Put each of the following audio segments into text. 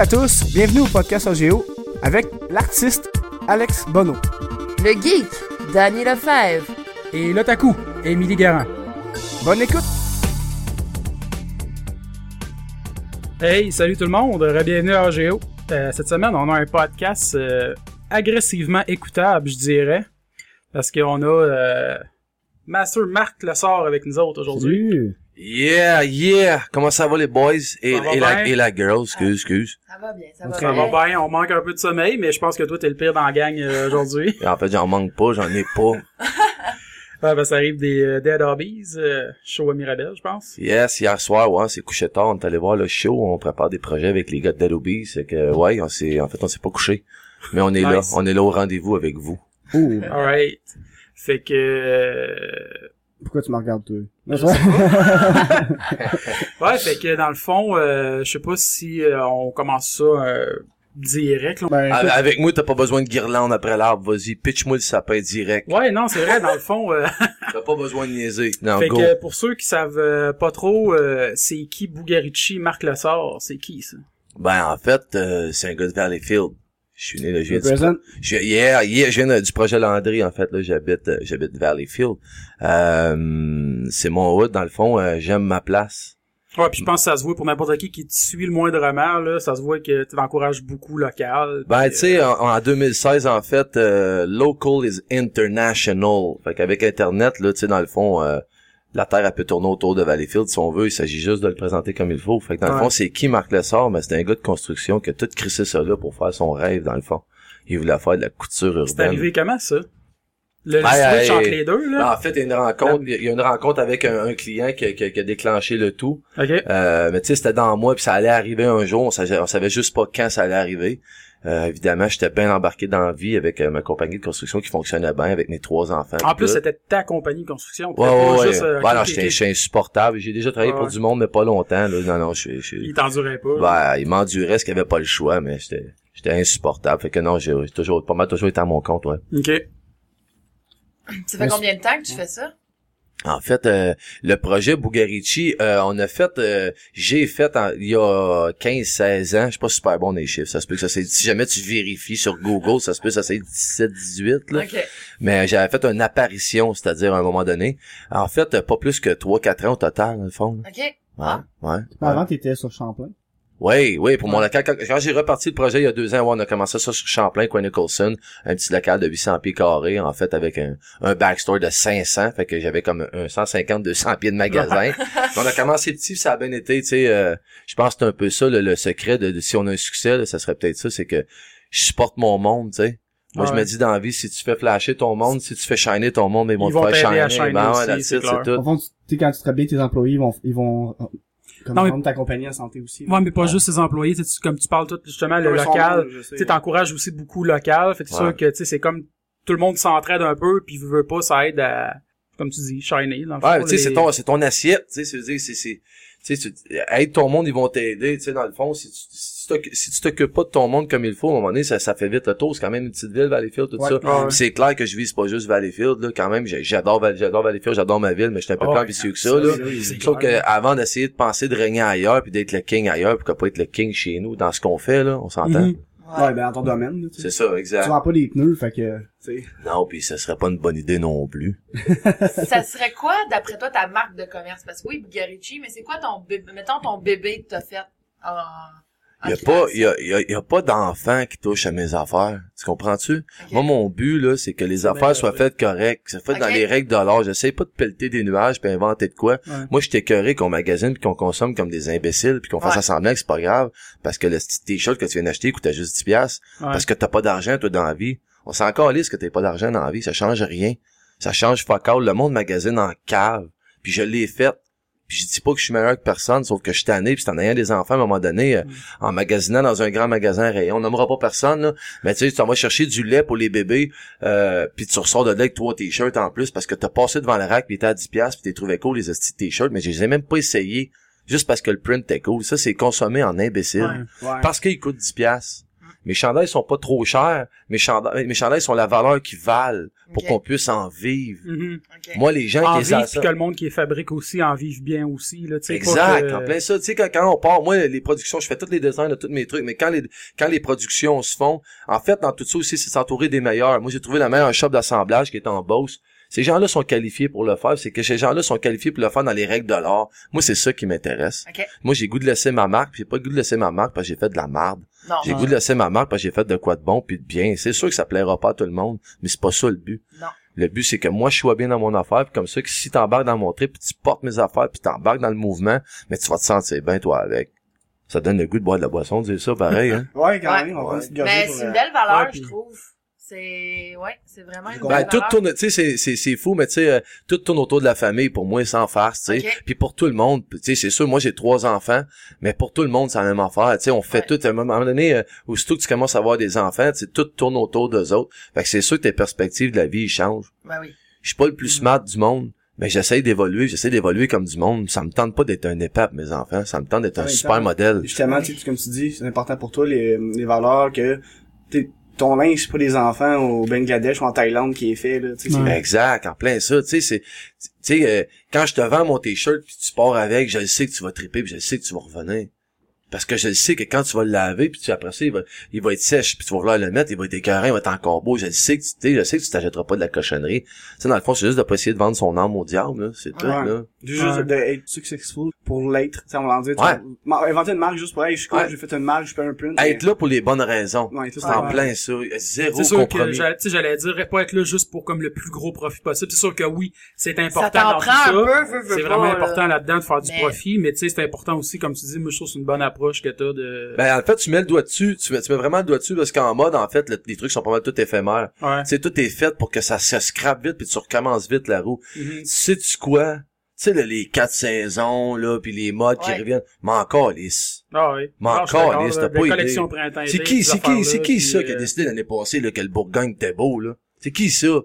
Bonjour à tous, bienvenue au podcast OGO avec l'artiste Alex Bono. Le geek, Danny Lefebvre. Et l'otaku, Émilie Garand. Bonne écoute! Hey, salut tout le monde, bienvenue à AGO. Euh, cette semaine, on a un podcast euh, agressivement écoutable, je dirais. Parce qu'on a euh, Master Marc Lessard avec nous autres aujourd'hui. Yeah, yeah! Comment ça va les boys? Et, Ça va et, la, et la girl, excuse, excuse. Ça va bien, ça va Ça bien. va bien, on manque un peu de sommeil, mais je pense que toi, t'es le pire dans la gang euh, aujourd'hui. En fait, j'en manque pas, j'en ai pas. Ouais, ben, ça arrive des euh, Dead Hobbies, euh, show à Mirabel, je pense. Yes, hier soir, ouais, c'est couché tard, on est allé voir le show, on prépare des projets avec les gars de Dead Obies, c'est que, ouais, on s'est, en fait, on s'est pas couché. Mais on est là, on est là au rendez-vous avec vous. Oh, Alright. Fait que... pourquoi tu me regardes, toi? Je sais Ouais, fait que dans le fond, euh, je sais pas si euh, on commence ça euh, direct. là. Ben, Ah, écoute, Avec moi, t'as pas besoin de guirlande après l'arbre, vas-y, pitch-moi le sapin direct. Ouais, non, c'est vrai, dans le fond. euh, T'as pas besoin de niaiser. Non, fait go. que pour ceux qui savent euh, pas trop, euh, c'est qui Bugarici, Marc Lessard, c'est qui ça? Ben, en fait, euh, c'est un gars de Valleyfield. Je suis né là, je viens du. Je, hier, hier, je viens de- du projet Landry, en fait, là, j'habite, euh, j'habite Valleyfield. Euh, c'est mon hood, dans le fond, euh, j'aime ma place. Ouais, puis je pense que ça se voit pour n'importe qui qui te suit le moindrement, là, ça se voit que tu encourages beaucoup local. Ben, tu sais, en, en 2016, en fait, euh, local is international. Fait qu'avec Internet, là, tu sais, dans le fond, euh, la Terre, elle peut tourner autour de Valleyfield si on veut. Il s'agit juste de le présenter comme il faut. Fait que dans le fond, c'est qui Marc Lessard? Ben, c'est un gars de construction qui a tout crissé ça là pour faire son rêve, dans le fond. Il voulait faire de la couture urbaine. c'est arrivé comment ça? Le, Ben, switch entre les deux, là? Ben, en fait, il y a une rencontre, il y a une rencontre avec un, un client qui, a- qui a- qui a déclenché le tout. Ok. Euh, mais tu sais, c'était dans moi, puis ça allait arriver un jour. On savait, on savait juste pas quand ça allait arriver. Euh, évidemment, j'étais bien embarqué dans la vie avec euh, ma compagnie de construction qui fonctionnait bien avec mes trois enfants. En plus, c'était ta compagnie de construction. Ouais, ouais, ouais. juste, euh, Ouais, non, ok, j'étais insupportable. J'ai déjà travaillé Ouais, pour du monde, mais pas longtemps. Là. Non, non, je suis... Il t'endurait pas. Ouais, il m'endurait ce qu'il avait pas le choix, mais j'étais j'étais insupportable. Fait que non, j'ai j'ai toujours pas mal toujours été à mon compte, ouais. Ok. Ça fait combien de temps que tu fais ça? En fait, euh, le projet Bugarici, euh, on a fait, euh, j'ai fait en- il y a 15-16 ans, je suis pas super bon dans les chiffres, ça se peut que ça c'est, si jamais tu vérifies sur Google, ça se peut que ça c'est 17-18, là. Ok. Mais j'avais fait une apparition, c'est-à-dire à un moment donné. En fait, pas plus que 3-4 ans au total, dans le fond. là. Ok. Ouais, Ah. ouais. Mais Avant, t'étais sur Champlain. Oui, oui, pour mon local. Quand, quand j'ai reparti le projet il y a deux ans, ouais, on a commencé ça sur Champlain, Coin Nicholson, un petit local de 800 pieds carrés, en fait, avec un, un backstore de 500, fait que j'avais comme un 150, 200 pieds de magasin. on a commencé petit, ça a bien été, tu sais, euh, je pense que c'est un peu ça, le, le secret de, de si on a un succès, là, ça serait peut-être ça, c'est que je supporte mon monde, tu sais. Moi, je me dis dans la vie, si tu fais flasher ton monde, si tu fais shiner ton monde, ils vont Ils te vont faire shiner. à shiner Ben ouais, aussi, c'est c'est Au tout. fond, tu tu sais, quand tu travailles tes employés, ils vont, ils vont, euh, comme Non, mais- ta compagnie en santé aussi. Ouais, mais pas juste ses employés, tu sais, tu- comme tu parles tout justement le local, tu sais, t'encourages aussi beaucoup local, fait que c'est Ouais. sûr que tu sais c'est comme tout le monde s'entraide un peu puis veut, veut pas ça aide à comme tu dis shiner dans le Ouais, tu sais, les- c'est ton, c'est ton assiette, tu sais, c'est, c'est- tu sais, aide ton monde, ils vont t'aider, tu sais, dans le fond, si tu, si tu t'occupes pas de ton monde comme il faut, à un moment donné, ça, ça fait vite le tour, c'est quand même une petite ville, Valleyfield, tout Ouais. ça. Ouais. Puis C'est clair que je vise pas juste Valleyfield, là, quand même, j'adore, j'adore Valleyfield, j'adore ma ville, mais je suis un peu Oh, plus ambitieux que ça, là. c'est Sauf que clair. avant d'essayer de penser de régner ailleurs puis d'être le king ailleurs, pourquoi pas être le king chez nous dans ce qu'on fait, là, on s'entend? Mhm. Ouais, ben, dans ton domaine, tu. C'est ça, Tu exact. vends pas des pneus, fait que, tu sais. Non, puis ça serait pas une bonne idée non plus. ça serait quoi, d'après toi, ta marque de commerce? Parce que oui, Bugarici, mais c'est quoi ton bébé, mettons ton bébé que t'as fait en, en Il y a y a, y a, y a pas d'enfants qui touchent à mes affaires. Tu comprends-tu? Moi, mon but, là, c'est que les affaires soient faites correctes, que ça fait dans les règles de l'art. J'essaie pas de pelleter des nuages puis inventer de quoi. Ouais. Moi, je t'écœuré qu'on magasine puis qu'on consomme comme des imbéciles puis qu'on fasse Ouais. semblant que c'est pas grave parce que le petit t-shirt que tu viens d'acheter coûtait juste 10 piastres Ouais. parce que t'as pas d'argent, toi, dans la vie. On s'en calisse que t'as pas d'argent dans la vie. Ça change rien. Ça change fuck all. Le monde magasine en cave. Puis je l'ai fait. Puis je dis pas que je suis meilleur que personne, sauf que je suis tanné, puis c'est en ayant des enfants à un moment donné, euh, en magasinant dans un grand magasin rayon. On nommera pas personne, là. Mais tu sais, tu vas chercher du lait pour les bébés, euh, puis tu ressors de là avec trois t-shirts en plus parce que t'as passé devant le rack, puis t'es à 10 piastres, puis t'es trouvé cool les de t-shirts, mais je les ai même pas essayés juste parce que le print était cool. Ça, c'est consommé en imbécile. Ouais. Ouais. Parce qu'il coûte 10 piastres. Mes chandails sont pas trop chers. Mes chandails, mes chandails sont la valeur qu'ils valent pour qu'on puisse en vivre. Mhm. Ok. Moi, les gens En qui puis que le monde qui les fabrique aussi en vive bien aussi, là, tu sais. pas Exact, que- en plein ça. Tu sais, quand, quand on part, moi, les productions, je fais tous les designs de tous mes trucs, mais quand les, quand les productions se font, en fait, dans tout ça aussi, c'est s'entourer des meilleurs. Moi, j'ai trouvé la meilleure shop d'assemblage qui est en Beauce. Ces gens-là sont qualifiés pour le faire. C'est que ces gens-là sont qualifiés pour le faire dans les règles de l'art. Moi, c'est ça qui m'intéresse. Ok. Moi, j'ai le goût de laisser ma marque, puis j'ai pas le goût de laisser ma marque parce que j'ai fait de la marde. Non. J'ai le goût de laisser ma marque parce que j'ai fait de quoi de bon puis de bien. C'est sûr que ça plaira pas à tout le monde, mais c'est pas ça le but. Non. Le but, c'est que moi, je sois bien dans mon affaire, puis comme ça, que si t'embarques dans mon trip, puis tu portes mes affaires, puis t'embarques dans le mouvement, mais tu vas te sentir bien, toi, avec. Ça donne le goût de boire de la boisson, dire ça, pareil, hein? Ouais, quand même, on va Ouais. se Mais pour, c'est une belle valeur, ouais, je puis- trouve. C'est, ouais, c'est vraiment une Ben, tout tourne, tu sais, c'est, c'est, c'est fou, mais tu sais, euh, tout tourne autour de la famille, pour moi, sans farce, tu sais. Puis pour tout le monde, tu sais, c'est sûr, moi, j'ai trois enfants, mais pour tout le monde, c'est la même affaire, tu sais, on fait Ouais. tout, à un moment donné, euh, aussitôt que tu commences à avoir des enfants, tu sais, tout tourne autour d'eux autres. Fait que c'est sûr que tes perspectives de la vie, ils changent. Ben oui. Je suis pas le plus smart du monde, mais j'essaie d'évoluer, j'essaie d'évoluer comme du monde. Ça me tente pas d'être un épap, mes enfants. Ça me tente d'être un super temps, modèle. Justement, tu sais, comme tu dis, c'est important pour toi, les, les valeurs que, t'es- ton linge, c'est pas des enfants au Bangladesh ou en Thaïlande qui est fait, là, tu sais, c'est- Ouais. Exact, en plein ça, tu sais, c'est, tu sais, euh, quand je te vends mon t-shirt puis tu pars avec, je le sais que tu vas triper puis je le sais que tu vas revenir. Parce que je le sais que quand tu vas le laver puis tu après ça, il va, il va être sèche puis tu vas vouloir le mettre, il va être écœurant, il va être encore beau. Je le sais que tu, tu sais, je sais que tu t'achèteras pas de la cochonnerie. Tu sais, dans le fond, c'est juste de pas essayer de vendre son âme au diable, là. C'est tout, Ouais. là. Juste Ouais. d'être successful pour l'être. Tu sais, on va en dire, Ouais. inventer une marque juste pour, hey, je suis cool, Ouais. j'ai fait une marque, je fais un print. Être là pour les bonnes raisons. C'est c'est en plein ça. Zéro C'est sûr que compromis. sais, j'allais dire pas être là juste pour comme le plus gros profit possible. C'est sûr que oui, c'est important Ça C'est vraiment là. important là-dedans de faire du Mais- profit, mais tu sais, c'est important aussi, comme tu dis, moi je trouve que c'est une bonne approche que t'as de... Ben, en fait, tu mets le doigt dessus, tu mets, tu mets vraiment le doigt dessus parce qu'en mode, en fait, le- les trucs sont pas mal tout éphémères. ouais. Tu sais, tout est fait pour que ça se scrape vite puis tu recommences vite la roue. Mhm. Sais-tu quoi? Tu sais, là, les quatre saisons, là, puis les modes qui reviennent. Mais encore, lisse. Ah oui. D'accord, calisse, là, t'as pas idée. C'est qui, ces c'est qui, c'est qui ça qui a euh, décidé l'année passée, là, que le Bourgogne était beau, là? C'est qui ça? Ouais.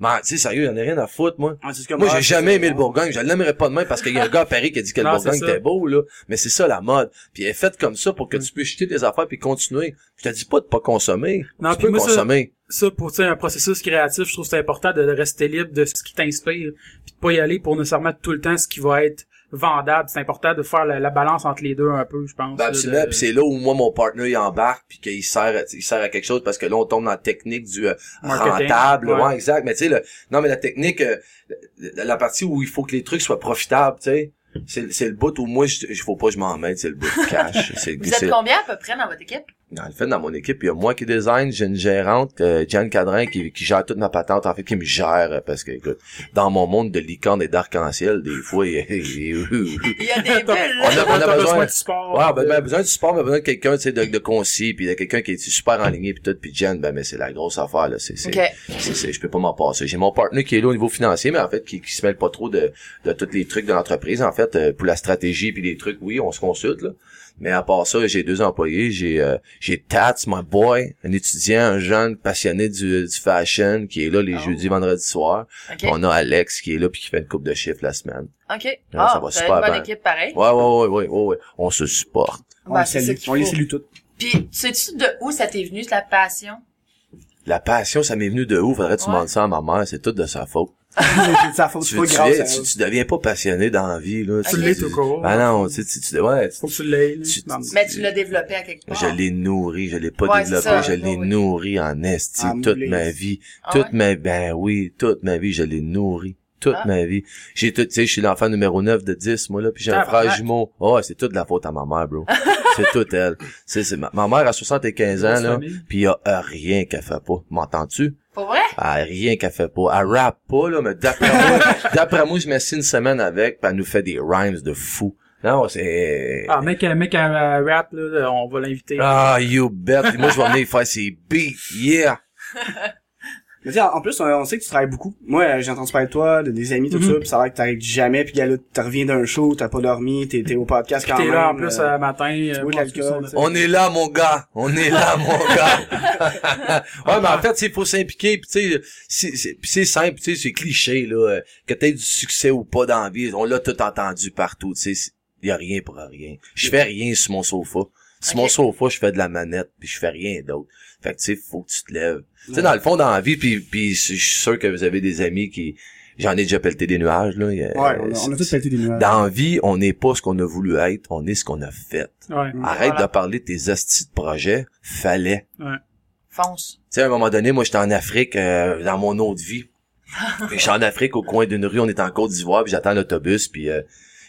Mais, tu sais, sérieux, y'en a rien à foutre, moi. Ouais, comme, Moi, j'ai jamais aimé le. Bourgogne. Je l'aimerais pas demain parce qu'il y a un gars à Paris qui a dit que le Non, Bourgogne était beau, là. Mais c'est ça, la mode. Puis elle est faite comme ça pour que tu puisses jeter des affaires puis continuer. Je te dis pas de pas consommer. Non, tu peux moi, ça- consommer. ça pour un processus créatif, je trouve que c'est important de rester libre de ce qui t'inspire, puis de pas y aller pour nécessairement tout le temps ce qui va être vendable. C'est important de faire la, la balance entre les deux un peu, je pense. Ben, absolument. de- Puis c'est là où moi mon partner il embarque puis qu'il sert à- il sert à quelque chose parce que là on tombe dans la technique du euh, rentable ouais. Ouais. exact mais tu sais le non mais la technique euh, la, la partie où il faut que les trucs soient profitables tu sais c'est c'est le bout où moi je il faut pas que je m'en mêle c'est le bout de cash c'est Vous êtes combien à peu près dans votre équipe? Dans le fait dans mon équipe il y a moi qui design j'ai une gérante euh, Jeanne Cadrin qui, qui gère toute ma patente en fait qui me gère euh, parce que écoute dans mon monde de licorne et d'arc-en-ciel des fois il, il- Il y a des bulles, On a- là. on a T'as besoin- de sport. Ouais, ben, de- ben, besoin du support, mais besoin de quelqu'un, tu sais, de, de concis, puis de quelqu'un qui est super en ligne, puis tout, puis Jen, ben, mais c'est la grosse affaire, là, c'est, c'est, OK. c'est, c'est- je peux pas m'en passer. J'ai mon partenaire qui est là au niveau financier, mais en fait, qui, qui se mêle pas trop de, de tous les trucs de l'entreprise, en fait, euh, pour la stratégie puis les trucs, oui, on se consulte, là. Mais à part ça, j'ai deux employés, j'ai, euh, j'ai Tats, my boy, un étudiant, un jeune passionné du, du fashion, qui est là les Oh. jeudis, vendredis soirs. OK. On a Alex qui est là puis qui fait une coupe de chiffres la semaine. OK. ça Ah, va super une bonne bien. équipe pareil. Ouais, ouais, ouais, ouais, ouais, ouais. On se supporte. On Ben, les salue. On les salue toutes. Puis, sais-tu de où ça t'est venu, la passion? La passion, ça m'est venu de où? Faudrait que tu Ouais. demandes ça à ma mère. C'est tout de sa faute. c'est de sa faute, Tu, c'est pas tu, grave. viens- ça- tu, tu deviens pas passionné dans la vie, là. Tu Ok. l'es tout court. Ah non, tu, tu, tu, ouais, tu- Faut que tu l'aies. Tu- Mais tu l'as développé à quelque part. je l'ai nourri, je l'ai pas Ouais, développé, ça, je l'ai ouais. nourri en esti toute moulé. ma vie. Ah toute ouais? ma, ben oui, toute ma vie, je l'ai nourri. Toute Ah. ma vie. J'ai tout, tu sais, je suis l'enfant numéro 9 de 10, moi, là, puis j'ai un frère jumeau. Oh, c'est toute la faute à ma mère, bro. c'est toute elle. C'est, c'est, ma, ma mère a 75 ans, là, puis il y a rien qu'elle fait pas. M'entends-tu? Pour vrai? Ah, rien qu'elle fait pas. Elle rappe pas, là, mais d'après moi, d'après moi, je m'assieds une semaine avec, pis elle nous fait des rhymes de fou. Non, c'est... Ah, mec, un mec à rap, là, on va l'inviter. Ah, you bet. Moi, je vais venir faire ses beats. Yeah! Mais tu sais, en plus, on, on sait que tu travailles beaucoup. Moi, euh, j'ai entendu parler de toi, de des amis, tout Mhm. ça, pis ça a l'air que t'arrives jamais, pis là, tu reviens d'un show, t'as pas dormi, t'es, t'es au podcast quand T'es même. là en plus euh, à matin. euh, bois de l'alcool, On est là, mon gars. On est là, mon gars. ouais, mais en fait, il faut s'impliquer. Puis tu sais, c'est- c'est puis c'est simple, tu sais, c'est cliché là, euh, que t'aies du succès ou pas dans la vie. On l'a tout entendu partout. Tu sais, il y a rien pour rien. Je fais rien sur mon sofa. Sur mon sofa, je fais de la manette, puis je fais rien d'autre. Fait que, tu sais, faut que tu te lèves. Tu sais, dans le fond, dans la vie, puis, puis je suis sûr que vous avez des amis qui... J'en ai déjà pelleté des nuages, là. Ouais, on a, on a tous pété des nuages. Dans la vie, on n'est pas ce qu'on a voulu être, on est ce qu'on a fait. Ouais. Arrête Voilà. de parler de tes astis de projet. Fallait. Fonce. Tu sais, à un moment donné, moi, j'étais en Afrique, euh, dans mon autre vie. Puis j'étais en Afrique, au coin d'une rue, on est en Côte d'Ivoire, puis j'attends l'autobus, puis euh,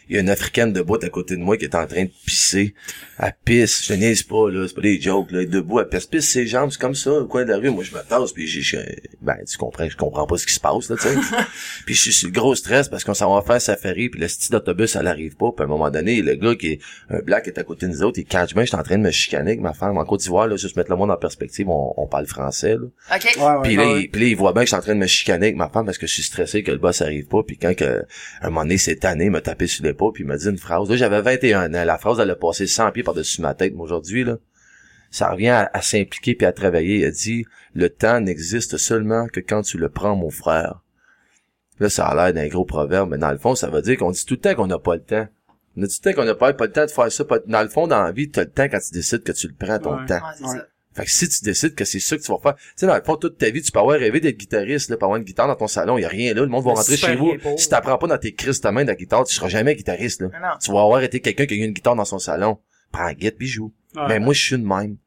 il y a une Africaine debout à côté de moi qui est en train de pisser. Elle pisse, je te niaise pas, là, c'est pas des jokes, là, elle est debout, elle pisse, pisse ses jambes, c'est comme ça, au coin de la rue, moi je me tasse, puis j'ai, ben, tu comprends, je comprends pas ce qui se passe, là, tu sais. puis je suis sur le gros stress parce qu'on s'en va faire safari, puis le style d'autobus, elle arrive pas, puis à un moment donné, le gars qui est, un black qui est à côté de nous autres, il catch bien, j'étais en train de me chicaner avec ma femme, en Côte d'Ivoire, là, juste mettre le monde en perspective, on, on parle français, là. OK. Ouais, ouais. Puis là, ouais. il, puis là, il voit bien que je suis en train de me chicaner avec ma femme parce que je suis stressé que le boss arrive pas. Puis quand que, un moment donné, cette année, il m'a tapé sur puis il m'a dit une phrase. Là, j'avais 21 ans. La phrase, elle a passé 100 pieds par-dessus ma tête. Mais aujourd'hui, là, ça revient à, à s'impliquer puis à travailler. Il a dit, le temps n'existe seulement que quand tu le prends, mon frère. Là, ça a l'air d'un gros proverbe, mais dans le fond, ça veut dire qu'on dit tout le temps qu'on n'a pas le temps. On a tout le temps qu'on n'a pas, pas le temps de faire ça. Pas- Dans le fond, dans la vie, tu as le temps quand tu décides que tu le prends ton Ouais. temps. Ouais. Fait que si tu décides que c'est ça que tu vas faire, tu sais, dans le fond, toute ta vie, tu peux avoir rêvé d'être guitariste, là, pour avoir une guitare dans ton salon, il y a rien là, le monde va rentrer chez vous. pauvre. Si t'apprends pas dans tes crises ta main de la guitare, tu seras jamais guitariste, là. Non. Tu vas avoir été quelqu'un qui a eu une guitare dans son salon. Prends guitare puis joue. Mais moi, je suis de même.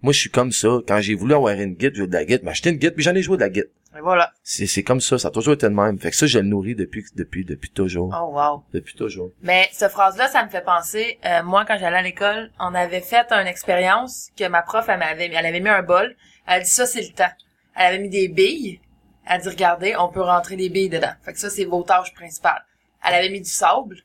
Moi, je suis comme ça. Quand j'ai voulu avoir une guitare, jouer de la guitare, m'acheter une guitare, puis j'en ai joué de la guitare. Et voilà. C'est, c'est comme ça, ça a toujours été de même. Fait que ça, je le nourris depuis, depuis, depuis toujours. Oh, wow. Depuis toujours. Mais cette phrase-là, ça me fait penser, euh, moi, quand j'allais à l'école, on avait fait une expérience que ma prof, elle m'avait, elle avait mis un bol. Elle a dit, ça, c'est le temps. Elle avait mis des billes. Elle a dit, regardez, on peut rentrer des billes dedans. Fait que ça, c'est vos tâches principales. Elle avait mis du sable.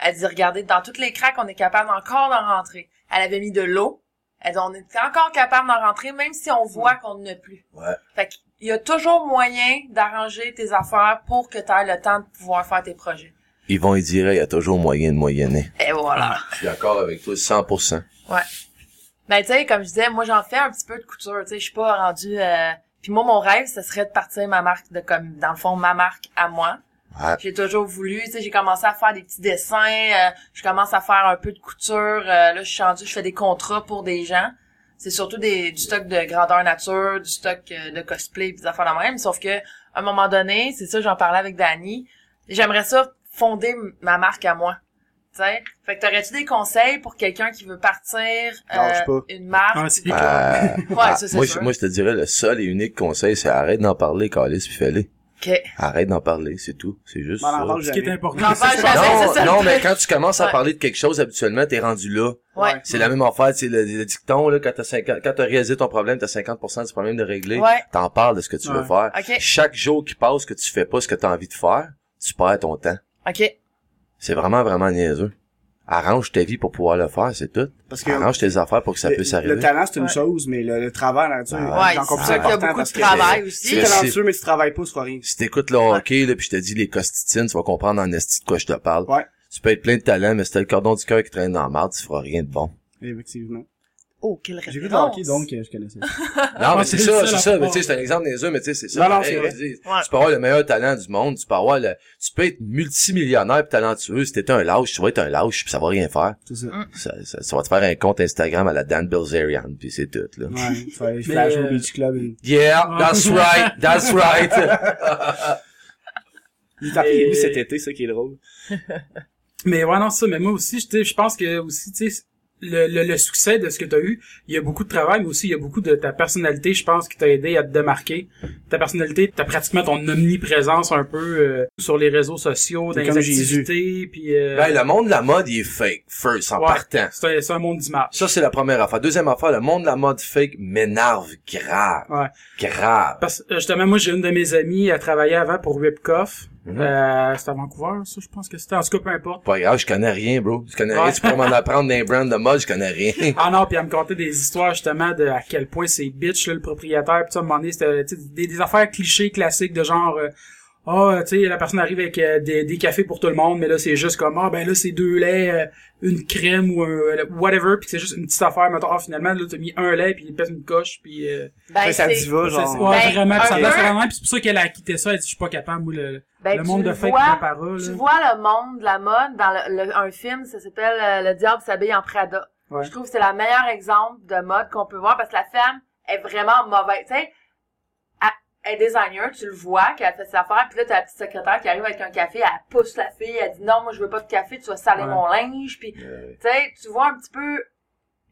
Elle dit, regardez, dans toutes les craques, on est capable encore d'en rentrer. Elle avait mis de l'eau. On est encore capable d'en rentrer, même si on voit qu'on n'en a plus. Ouais. Fait qu'il y a toujours moyen d'arranger tes affaires pour que tu aies le temps de pouvoir faire tes projets. Yvon, il dirait, il y a toujours moyen de moyenner. Et voilà. Je suis d'accord avec toi, 100%. Ben tu sais, comme je disais, moi j'en fais un petit peu de couture, tu sais, je suis pas rendue euh... puis moi mon rêve, ce serait de partir ma marque de comme dans le fond ma marque à moi. Ouais. J'ai toujours voulu, tu sais, j'ai commencé à faire des petits dessins, euh, je commence à faire un peu de couture, euh, là je suis rendue, je fais des contrats pour des gens. C'est surtout des du stock de grandeur nature, du stock euh, de cosplay, pis des affaires de même, sauf que à un moment donné, c'est ça j'en parlais avec Dani, j'aimerais ça fonder ma marque à moi. Tu sais, fait que t'aurais-tu des conseils pour quelqu'un qui veut partir euh, une marque? Ah. Euh, Ouais, ah, ça, c'est moi, sûr. je, moi, je te dirais, le seul et unique conseil, c'est arrête d'en parler, Calis, puis fais-le. Arrête d'en parler, c'est tout. C'est juste ça. Ce qui est important. Non, ça. mais quand tu commences à Ouais. parler de quelque chose, habituellement, t'es rendu là. Ouais. C'est la même affaire, c'est le, le dicton, là, quand t'as 50, quand t'as réalisé ton problème, t'as 50% du problème de régler. Ouais. T'en parles de ce que tu veux faire. Ok. Chaque jour qui passe que tu fais pas ce que t'as envie de faire, tu perds ton temps. Ok. C'est vraiment, vraiment niaiseux. Arrange ta vie pour pouvoir le faire, c'est tout. Parce que Arrange tes affaires pour que ça le, puisse le arriver. talent, c'est une Ouais. chose, mais le, le travail, là, tu sais, Ah Ouais, c'est c'est important beaucoup parce de travail si aussi. t'es C'est- talentueux, mais tu travailles pas, tu feras rien. Si t'écoutes le hockey, là, puis je te dis les costitines, tu vas comprendre en esti de quoi je te parle. Ouais. Tu peux être plein de talent, mais si t'as le cordon du cœur qui traîne dans la marde, tu feras rien de bon. Effectivement. Oh, quelle J'ai vu le référence. hockey, donc euh, je connaissais. Non, mais c'est ça, c'est ça. Mais tu sais, c'est un exemple des eux, mais tu sais, c'est ça. Non, non, c'est vrai. Tu peux avoir le meilleur talent du monde, tu peux avoir le, tu peux être multimillionnaire pis talentueux. Si t'es un lâche, tu vas être un lâche pis ça va rien faire. C'est ça. Mm. Ça, ça, ça va te faire un compte Instagram à la Dan Bilzerian pis c'est tout, là. Ouais, tu vas aller flash Mais, au euh, Beach Club. et- Yeah, that's right, that's right. Il t'a prévu cet été, ça qui est drôle. Mais ouais, non, c'est ça. Mais moi aussi, je je pense que aussi, tu sais, le, le, le succès de ce que tu as eu, il y a beaucoup de travail, mais aussi il y a beaucoup de ta personnalité, je pense, qui t'a aidé à te démarquer. Ta personnalité, t'as pratiquement ton omniprésence un peu euh, sur les réseaux sociaux, dans les activités, puis euh, ben, le monde de la mode, il est fake, first, en ouais, partant. c'est un, c'est un monde d'image. Ça, c'est la première affaire. Deuxième affaire, le monde de la mode fake m'énerve grave. Ouais. Grave. Parce que justement, moi, j'ai une de mes amies, elle travaillait avant pour Ripcoff. Euh, c'était à Vancouver, ça, je pense que c'était. En tout cas, peu importe. Pas grave, je connais rien, bro. Je connais Ouais. rien. Tu peux m'en apprendre d'un brand de mode, je connais rien. Ah non, puis elle me contait des histoires justement de à quel point c'est bitch là, le propriétaire. Puis ça, à un moment donné, c'était des, des affaires clichés classiques de genre euh, ah tu sais la personne arrive avec euh, des, des cafés pour tout le monde, mais là c'est juste comme ah ben là c'est deux laits, euh, une crème ou un whatever, puis c'est juste une petite affaire. Mettons ah finalement là t'as mis un lait puis il pèse une coche puis euh, Ben, ça diva, c'est- genre. ouais, Ben, vraiment ça laisse vraiment puis c'est pour ça qu'elle a quitté ça. Elle dit je suis pas capable moi le, ben, le monde de fake vois- prend parole. Tu là. vois le monde de la mode dans le, le- un film, ça s'appelle euh, Le diable s'habille en Prada. Ouais. Je trouve que c'est le meilleur exemple de mode qu'on peut voir parce que la femme est vraiment mauvaise. Tu sais, elle- est designer, tu le vois qu'elle fait ses affaires, puis là, t'as la petite secrétaire qui arrive avec un café, elle pousse la fille, elle dit non, moi je veux pas de café, tu vas saler Ouais. mon linge, puis tu sais, tu vois un petit peu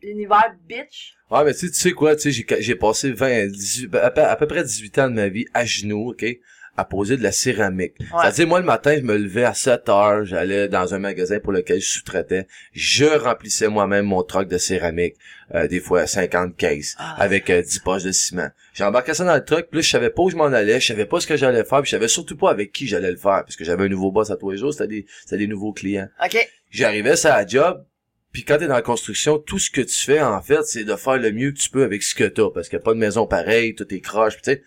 l'univers bitch. Ouais, mais tu sais, tu sais quoi, tu sais, j'ai, j'ai passé 20, 18, à peu, à peu près 18 ans de ma vie à genoux, ok, à poser de la céramique. Ouais. C'est-à-dire, moi, le matin, je me levais à 7 heures, j'allais dans un magasin pour lequel je sous-traitais, je remplissais moi-même mon troc de céramique, euh, des fois 50 cases, Ah. avec euh, 10 poches de ciment. J'embarquais ça dans le truck, là, je savais pas où je m'en allais, je savais pas ce que j'allais faire, puis je savais surtout pas avec qui j'allais le faire, parce que j'avais un nouveau boss à tous les jours, c'était des, des nouveaux clients. OK. J'arrivais ça à la job, puis quand t'es dans la construction, tout ce que tu fais, en fait, c'est de faire le mieux que tu peux avec ce que t'as, parce qu'il n'y a pas de maison pareille, tout est croche, tu sais.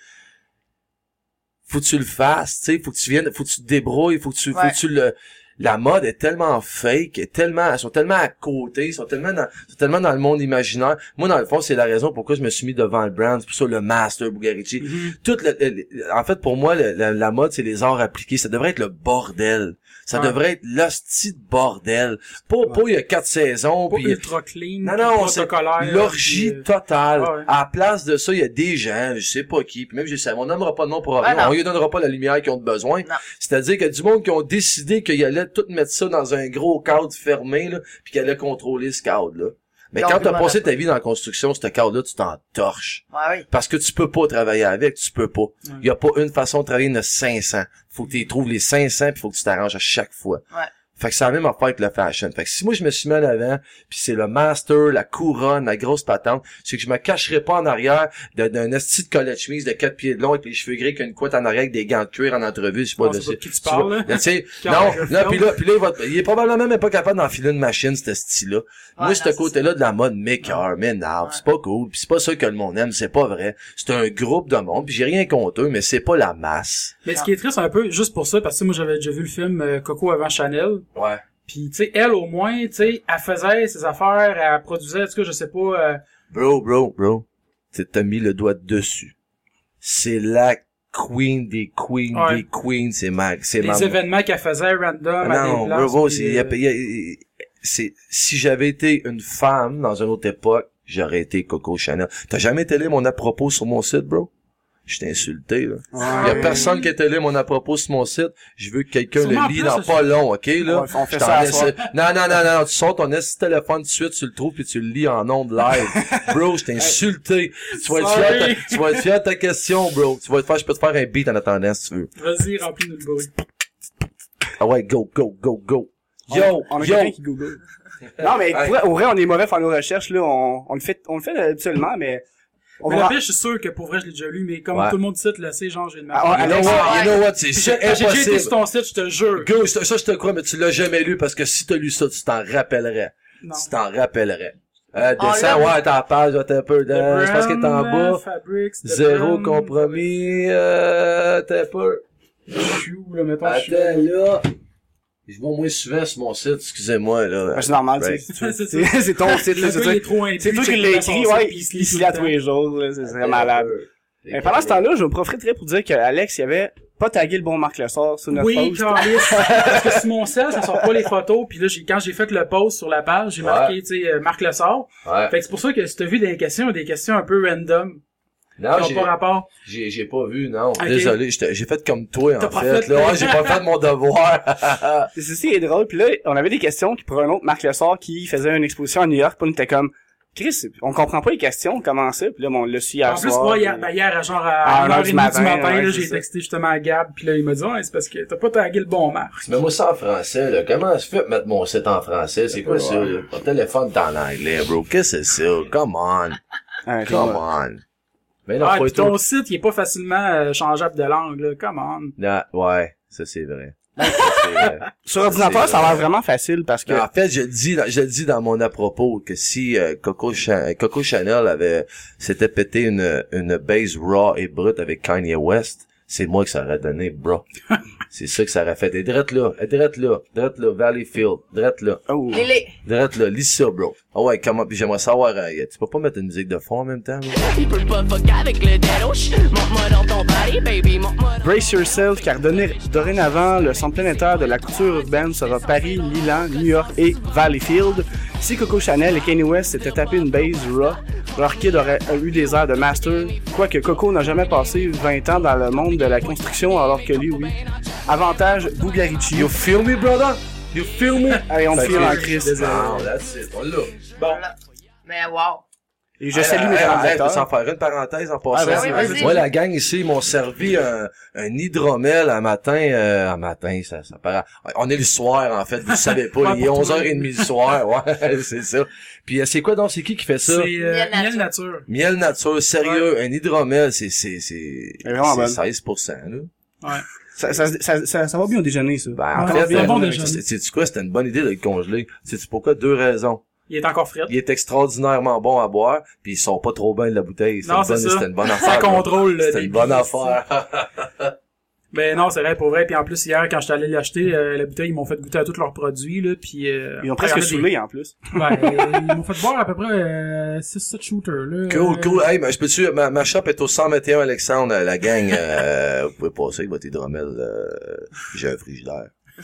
Faut que tu le fasses, tu sais, faut que tu viennes, faut que tu te débrouilles, faut que tu, faut que tu le, la mode est tellement fake, est tellement, elles sont tellement à côté, ils sont tellement dans, sont tellement dans le monde imaginaire. Moi, dans le fond, c'est la raison pourquoi je me suis mis devant le brand, c'est pour ça le master Bugarici. Mhm. Tout le, le- en fait, pour moi, le- la, la mode, c'est les arts appliqués. Ça devrait être le bordel. Ça Ouais. devrait être l'hostie de bordel. Pas, pas il y a quatre saisons, Pas puis ultra clean. non, non, c'est l'orgie puis, euh, totale. ouais. À la place de ça, il y a des gens, je sais pas qui, puis même je sais, on nommera pas de nom pour rien, Ah, on lui donnera pas la lumière qu'ils ont besoin. C'est-à-dire qu'il y a du monde qui ont décidé qu'ils tout mettre ça dans un gros cadre fermé, là, puis qu'ils allaient contrôler ce cadre-là. Mais quand t'as passé ta vie dans la construction, ce cadre-là, tu t'en torches. Ouais, oui. Parce que tu peux pas travailler avec, tu peux pas. Il y a pas une façon de travailler, il y en a 500. Faut que tu trouves les 500 puis faut que tu t'arranges à chaque fois. Ouais. Fait que c'est la même affaire avec le fashion. Fait que si moi je me suis mis en avant, puis c'est le master, la couronne, la grosse patente, c'est que je me cacherai pas en arrière de- d'un esti de collet chemise de 4 pieds de long avec les cheveux gris qu'une couette en arrière avec des gants de cuir en entrevue, je sais pas Non, de c'est pas de qui tu tu parles, vois. là. Non, là, puis là, puis là, il, va- il est probablement même pas capable d'enfiler une machine, ce style-là. moi, non, ce côté-là de la mode m'écœure, m'énerve, Ouais. c'est pas cool, puis c'est pas ça que le monde aime, c'est pas vrai. C'est un groupe de monde, puis j'ai rien contre eux, mais c'est pas la masse. Mais ce qui est triste un peu, juste pour ça, parce que moi j'avais déjà vu le film euh, Coco avant Chanel, Ouais. puis tu sais, elle au moins, tu sais, elle faisait ses affaires, elle produisait, en tout cas, je sais pas, euh, Bro, bro, bro. Tu t'as mis le doigt dessus. C'est la queen des queens Ouais. des queens, c'est ma, c'est ma... des événements qu'elle faisait random à non, des places. bro, c'est, y a- y a- y a- c'est, si j'avais été une femme dans une autre époque, j'aurais été Coco Chanel. T'as jamais été lire mon à propos sur mon site, bro? Je t'ai insulté, là. Ouais. Il y a personne qui été lire mon à propos sur mon site. Je veux que quelqu'un le lit dans pas long, ok, là? Ouais, on fait Je t'en ça à laisse- soir. Non, non, non, non, tu sors ton esti téléphone tout de suite, tu le trouves puis tu le lis en ondes live. bro, je t'ai insulté. Tu vas être fier, ta, tu vas être fier de ta question, bro. Tu vas être fier, je peux te faire un beat en attendant si tu veux. Vas-y, remplis-nous le bruit. Ah ouais, go, go, go, go. On- Yo, on a yo. quelqu'un qui google. Non, mais pour au vrai, on est mauvais faire nos recherches, là. On, on le fait, on le fait habituellement, mais on Mais va... la je suis sûr que pour vrai, je l'ai déjà lu, mais comme Ouais. tout le monde cite, là, c'est genre, j'ai une Ah, You know what, you know what, c'est j'ai déjà été sur ton site, je te jure. Go, ça, ça, je te crois, mais tu l'as jamais lu parce que si t'as lu ça, tu t'en rappellerais. Non. Tu t'en rappellerais. Euh, On descends, l'a- ouais, t'es en page, ouais, t'es un peu, de, je pense qu'elle est en bas. Fabrics, Zéro Brand, compromis, euh, t'es pas. Je suis où, là, mettons, je suis Attends, là. Je vois moins souvent sur mon site, excusez-moi, là. Ben, c'est normal, Right. sais. C'est C'est ça. c'est ton site, là. C'est toi, il est trop c'est intelligent. toi qui l'as écrit, ouais. il se lit à tous les jours, là. C'est c'est malade. Mais pendant ce temps-là, je me profiterai pour dire que Alex, il avait pas tagué le bon Marc Lessard sur notre Oui, post. Carlis. Parce que sur mon sel, ça sort pas les photos. Puis là, j'ai, quand j'ai fait le post sur la page, j'ai marqué, tu sais, euh, Marc Lessard. Ouais. Fait que c'est pour ça que si t'as vu des questions, des questions un peu random, Non, j'ai, pas rapport? j'ai, j'ai pas vu, non. Désolé, j'étais- j'ai fait comme toi, en T'as pas fait. fait- Là, ouais, j'ai pas fait mon devoir. C'est qui est drôle. Puis là, on avait des questions qui pour un autre Marc Lessard qui faisait une exposition à New York. Puis on était comme, Chris, on comprend pas les questions, comment ça? Puis là, bon, on l'a su hier En plus, soir, moi, hier, ben, hier, à genre À à 1 heure 1h30 du matin, matin, ouais, là, c'est j'ai texté justement à Gab, puis là, il m'a dit, ouais, c'est parce que t'as pas tagué le bon Marc. Mais moi, ça en français, là. Comment se fait de mettre mon site en français? C'est quoi ça? Mon téléphone est en anglais, bro. Qu'est-ce que c'est ça? Come on. Ouais, Come on. Mais Ah, pas puis tout. ton site, il est pas facilement euh, changeable de langue, là. Come on. Ouais, ça c'est vrai. Vrai. Sur ordinateur, ça a l'air vrai. vraiment facile parce que en fait, je le dis, dans- je le dis dans mon à propos que si euh, Coco, Cha- Coco Chanel avait s'était pété une une base raw et brute avec Kanye West, c'est moi que ça aurait donné, bro. C'est ça que ça aurait fait. Et drette là, et drette là, drette là, Valleyfield, drette là, Oh. Drette là, lis ça, bro. Ah ouais, comment, puis j'aimerais savoir, euh, tu peux pas mettre une musique de fond en même temps, bro? Il peut pas fuck avec le deadoche. Monte-moi dans ton body, baby, monte-moi dans Brace yourself, car dorénavant, le centre planétaire de la culture urbaine sera Paris, Milan, New York et Valleyfield. Si Coco Chanel et Kanye West s'étaient tapé une base raw, leur kid aurait eu des airs de master, quoique Coco n'a jamais passé 20 ans dans le monde de la construction, alors que lui, oui. Avantage, Bugarici. You feel me, brother? You feel me? Allez, on file en crise. Ah, that's it, on l'a. Voilà. Mais wow. Et je salue mes acteurs. s'en faire une parenthèse en Ah, passant. vas-y. Moi, la gang ici, ils m'ont servi un, un hydromel un matin, euh, un matin, ça, ça paraît. On est le soir, en fait, vous savez pas, Ouais, il est pour 11h30 du soir, ouais, c'est ça. Puis, euh, c'est quoi donc, c'est qui qui fait ça? C'est euh, Miel miel nature. Miel nature, sérieux, un hydromel, c'est, c'est, c'est, c'est 16%, là. Ouais. Ça, ça, ça, ça, ça va bien au déjeuner, ça. Ben, en fait, c'est euh, bon c'est- quoi, c'était une bonne idée de le congeler? Sais-tu pourquoi? Deux raisons. Il est encore frais. Il est extraordinairement bon à boire, puis ils sont pas trop bien de la bouteille. C'était Non, une c'est bonne- ça. C'était une bonne Ça affaire. contrôle le C'était une bonne affaire. Ben non, c'est vrai pour vrai. Puis en plus hier, quand j'étais allé l'acheter, euh, la bouteille, ils m'ont fait goûter à tous leurs produits là. Puis euh, Ils ont presque il y en saoulé, plus. des- Ben, euh, ils m'ont fait boire à peu près euh, 6-7 shooters là. Cool, Euh, cool. Hey, mais je peux-tu, ma, ma shop est au 121 Alexandre, la gang, euh, vous pouvez passer avec votre hydromel, euh, j'ai un frigidaire.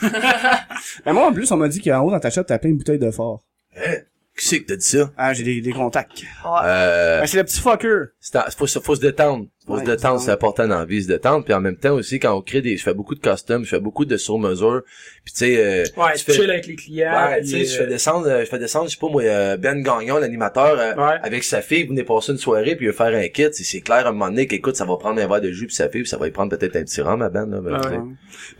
Mais moi, en plus, on m'a dit qu'en haut, dans ta shop, t'as plein de bouteilles de fort. Hein? Qui c'est que t'as dit ça? Ah, j'ai des, des contacts. Ouais. Euh, Ben, c'est le petit fucker. c'est faut, faut se détendre. Faut Ouais, se détendre, c'est important dans la vie, se détendre. Puis en même temps aussi, quand on crée des, je fais beaucoup de custom, je fais beaucoup de sur-mesure. Puis tu sais, euh, Ouais, tu tu fais- chill avec les clients. Ouais, tu sais, je euh, fais descendre, euh, je fais descendre, je sais pas moi, euh, Ben Gagnon, l'animateur, euh, Ouais. avec sa fille, vous venez passer une soirée, puis il veut faire un kit, c'est- clair à un moment donné qu'écoute, ça va prendre un verre de jus puis sa fille, puis ça va lui prendre peut-être un petit rhum à Ben, là, ben, Ouais.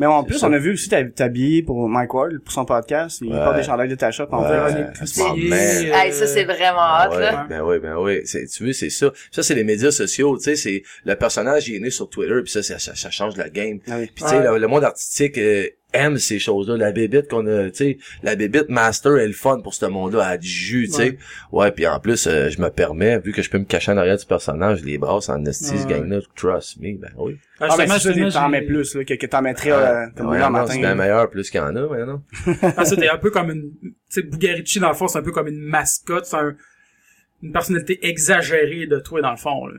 Mais en plus, ça. on a vu aussi t'hab- t'habiller pour Mike Ward, pour son podcast. Il Ouais. porte des chandails de ta shop en Euh, euh, Hey, ça, c'est vraiment hot, Ouais, là. ben oui, ben oui. Tu veux, c'est ça. Ça, c'est les médias sociaux, tu sais, c'est, le personnage, il est né sur Twitter, puis ça, ça, ça, ça change la game. Ah oui. Puis tu sais, Ouais. le, le monde artistique euh, aime ces choses-là. La bébite qu'on a, tu sais, la bébite master est le fun pour ce monde-là, elle a du jus, tu sais. Ouais. Ouais, puis en plus, euh, je me permets, vu que je peux me cacher en arrière du personnage, je les brasse en esti, ce Ouais. gang-là, trust me, ben oui. Ah, Ah, mais t'en mets plus, là, que, que t'en mettrais, euh, comme ouais, non, matin. c'est bien meilleur plus qu'il y en a, mais non. Ah, ça, t'es un peu comme une, tu sais, Bugarici, dans le fond, c'est un peu comme une mascotte, c'est un, une personnalité exagérée de toi, dans le fond, là.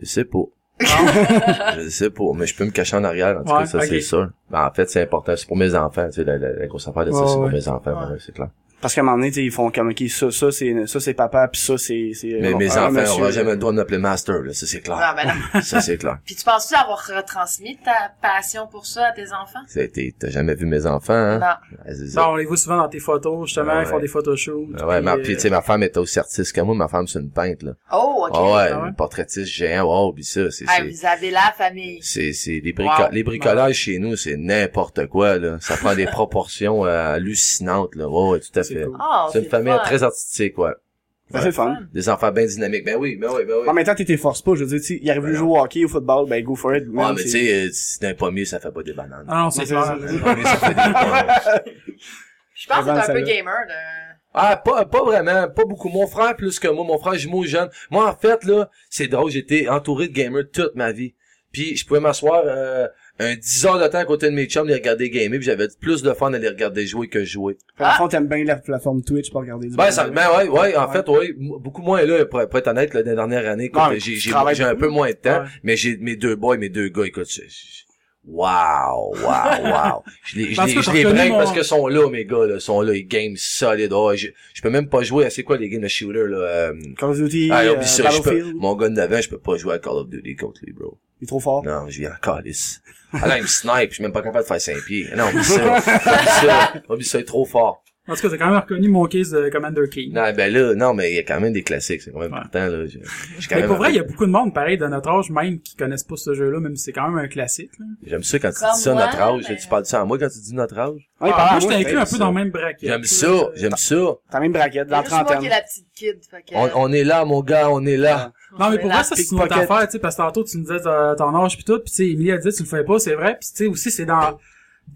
Je sais pas. je sais pas, mais je peux me cacher en arrière, en tout Ouais, cas, ça, c'est sûr. Ben, en fait, c'est important, c'est pour mes enfants, tu sais, la, la, la grosse affaire de ça, Ouais, c'est pour ouais. mes enfants, c'est clair. Parce qu'à un moment donné, tu sais, ils font comme, ok, ça, ça, c'est, ça, c'est papa, pis ça, c'est, c'est, Mais mes enfants monsieur. n'auront jamais le droit de m'appeler master, là, ça, c'est Ah, clair. ben non. ça, c'est clair. Puis tu penses-tu avoir retransmis ta passion pour ça à tes enfants? Été- T'as jamais vu mes enfants, hein? Non. Ouais. Non, on les voit souvent dans tes photos, justement, Ah, ils font ouais. des photoshoots. Ah Ouais, ma, puis, puis, euh, tu sais, ma femme est aussi artiste que moi, ma femme, c'est une peintre, là. Oh, ok. Ah ouais, Ah ouais? une portraitiste géant, wow, pis ça, c'est, Ah, c'est, vous avez la famille. c'est, c'est, les, brico- Wow. les bricolages chez nous, c'est n'importe quoi, là. Ça prend des proportions euh, hallucinantes, là. Ouais, ouais, tout à fait. cool. Oh, C'est une famille fun. très artistique, ouais. Ben, fun. Des enfants bien dynamiques. Ben oui, ben oui, ben oui. En même temps, t'es forces pas, je veux dire, tu sais, il arrive de jouer au hockey, au football, ben, go for it. Ouais, mais c'est- tu sais, euh, si d'un pommier, ça fait pas des bananes. Ah non, c'est Non, c'est clair. ça. Un pommier, ça fait des bananes. Je pense que t'es un peu gamer de... Ah, pas, pas vraiment, pas beaucoup. Mon frère plus que moi, mon frère jumeau jeune. Moi, en fait, là, c'est drôle, j'étais entouré de gamers toute ma vie. Puis, je pouvais m'asseoir euh, un 10 heures de temps à côté de mes chums, les regarder gamer, puis j'avais plus de fun à les regarder jouer que jouer. Fait, Ah. en fond, t'aimes bien la plateforme Twitch pour regarder du Ben, ça, ben ouais, ouais, en fait, ouais, beaucoup moins là, pour, pour être honnête, là, écoute, Non, mais j'ai, j'ai, j'ai un peu moins de temps, Ouais. mais j'ai mes deux boys, mes deux gars, écoute, je- je- Wow, wow, wow. Je les, je Parce les, que je les break mon- parce que sont là, mes gars, là, sont là, ils game solide. Oh, je, je peux même pas jouer à, c'est quoi les games de shooter, là, euh, Call of Duty, ah, euh, je peux, Battlefield. mon gars d'avant, je peux pas jouer à Call of Duty contre lui, bro. Il est trop fort. Non, je viens en calice. Ah là, il me snipe, je suis même pas capable de faire 5 pieds. Non, oublie ça. oublie ça. Oublie ça, il est trop fort. En tout cas, t'as quand même reconnu mon case de Commander Key. Non, ben là, non, mais il y a quand même des classiques, c'est quand même Ouais. important, là. Je, je suis quand Mais même pour vrai, il y a beaucoup de monde, pareil, de notre âge, même, qui connaissent pas ce jeu-là, même si c'est quand même un classique, là. J'aime ça quand tu Comme dis ça, moi, notre âge. mais- Tu parles de ça à moi quand tu dis notre âge? Ouais, Ah, à moi, je moi, t'ai inclus un peu dans le même bracket. J'aime ça, j'aime ça. T'as la même braquette, dans la C'est juste moi qui trentaine. est la petite kid, fait que... On, on est là, mon gars, on est là. Non, mais pour vrai, ça, c'est une autre affaire, tu sais, parce que tantôt, tu nous disais euh, ton âge pis tout, pis tu sais, Emilie a dit, tu le fais pas, c'est vrai, pis tu sais, aussi, c'est dans,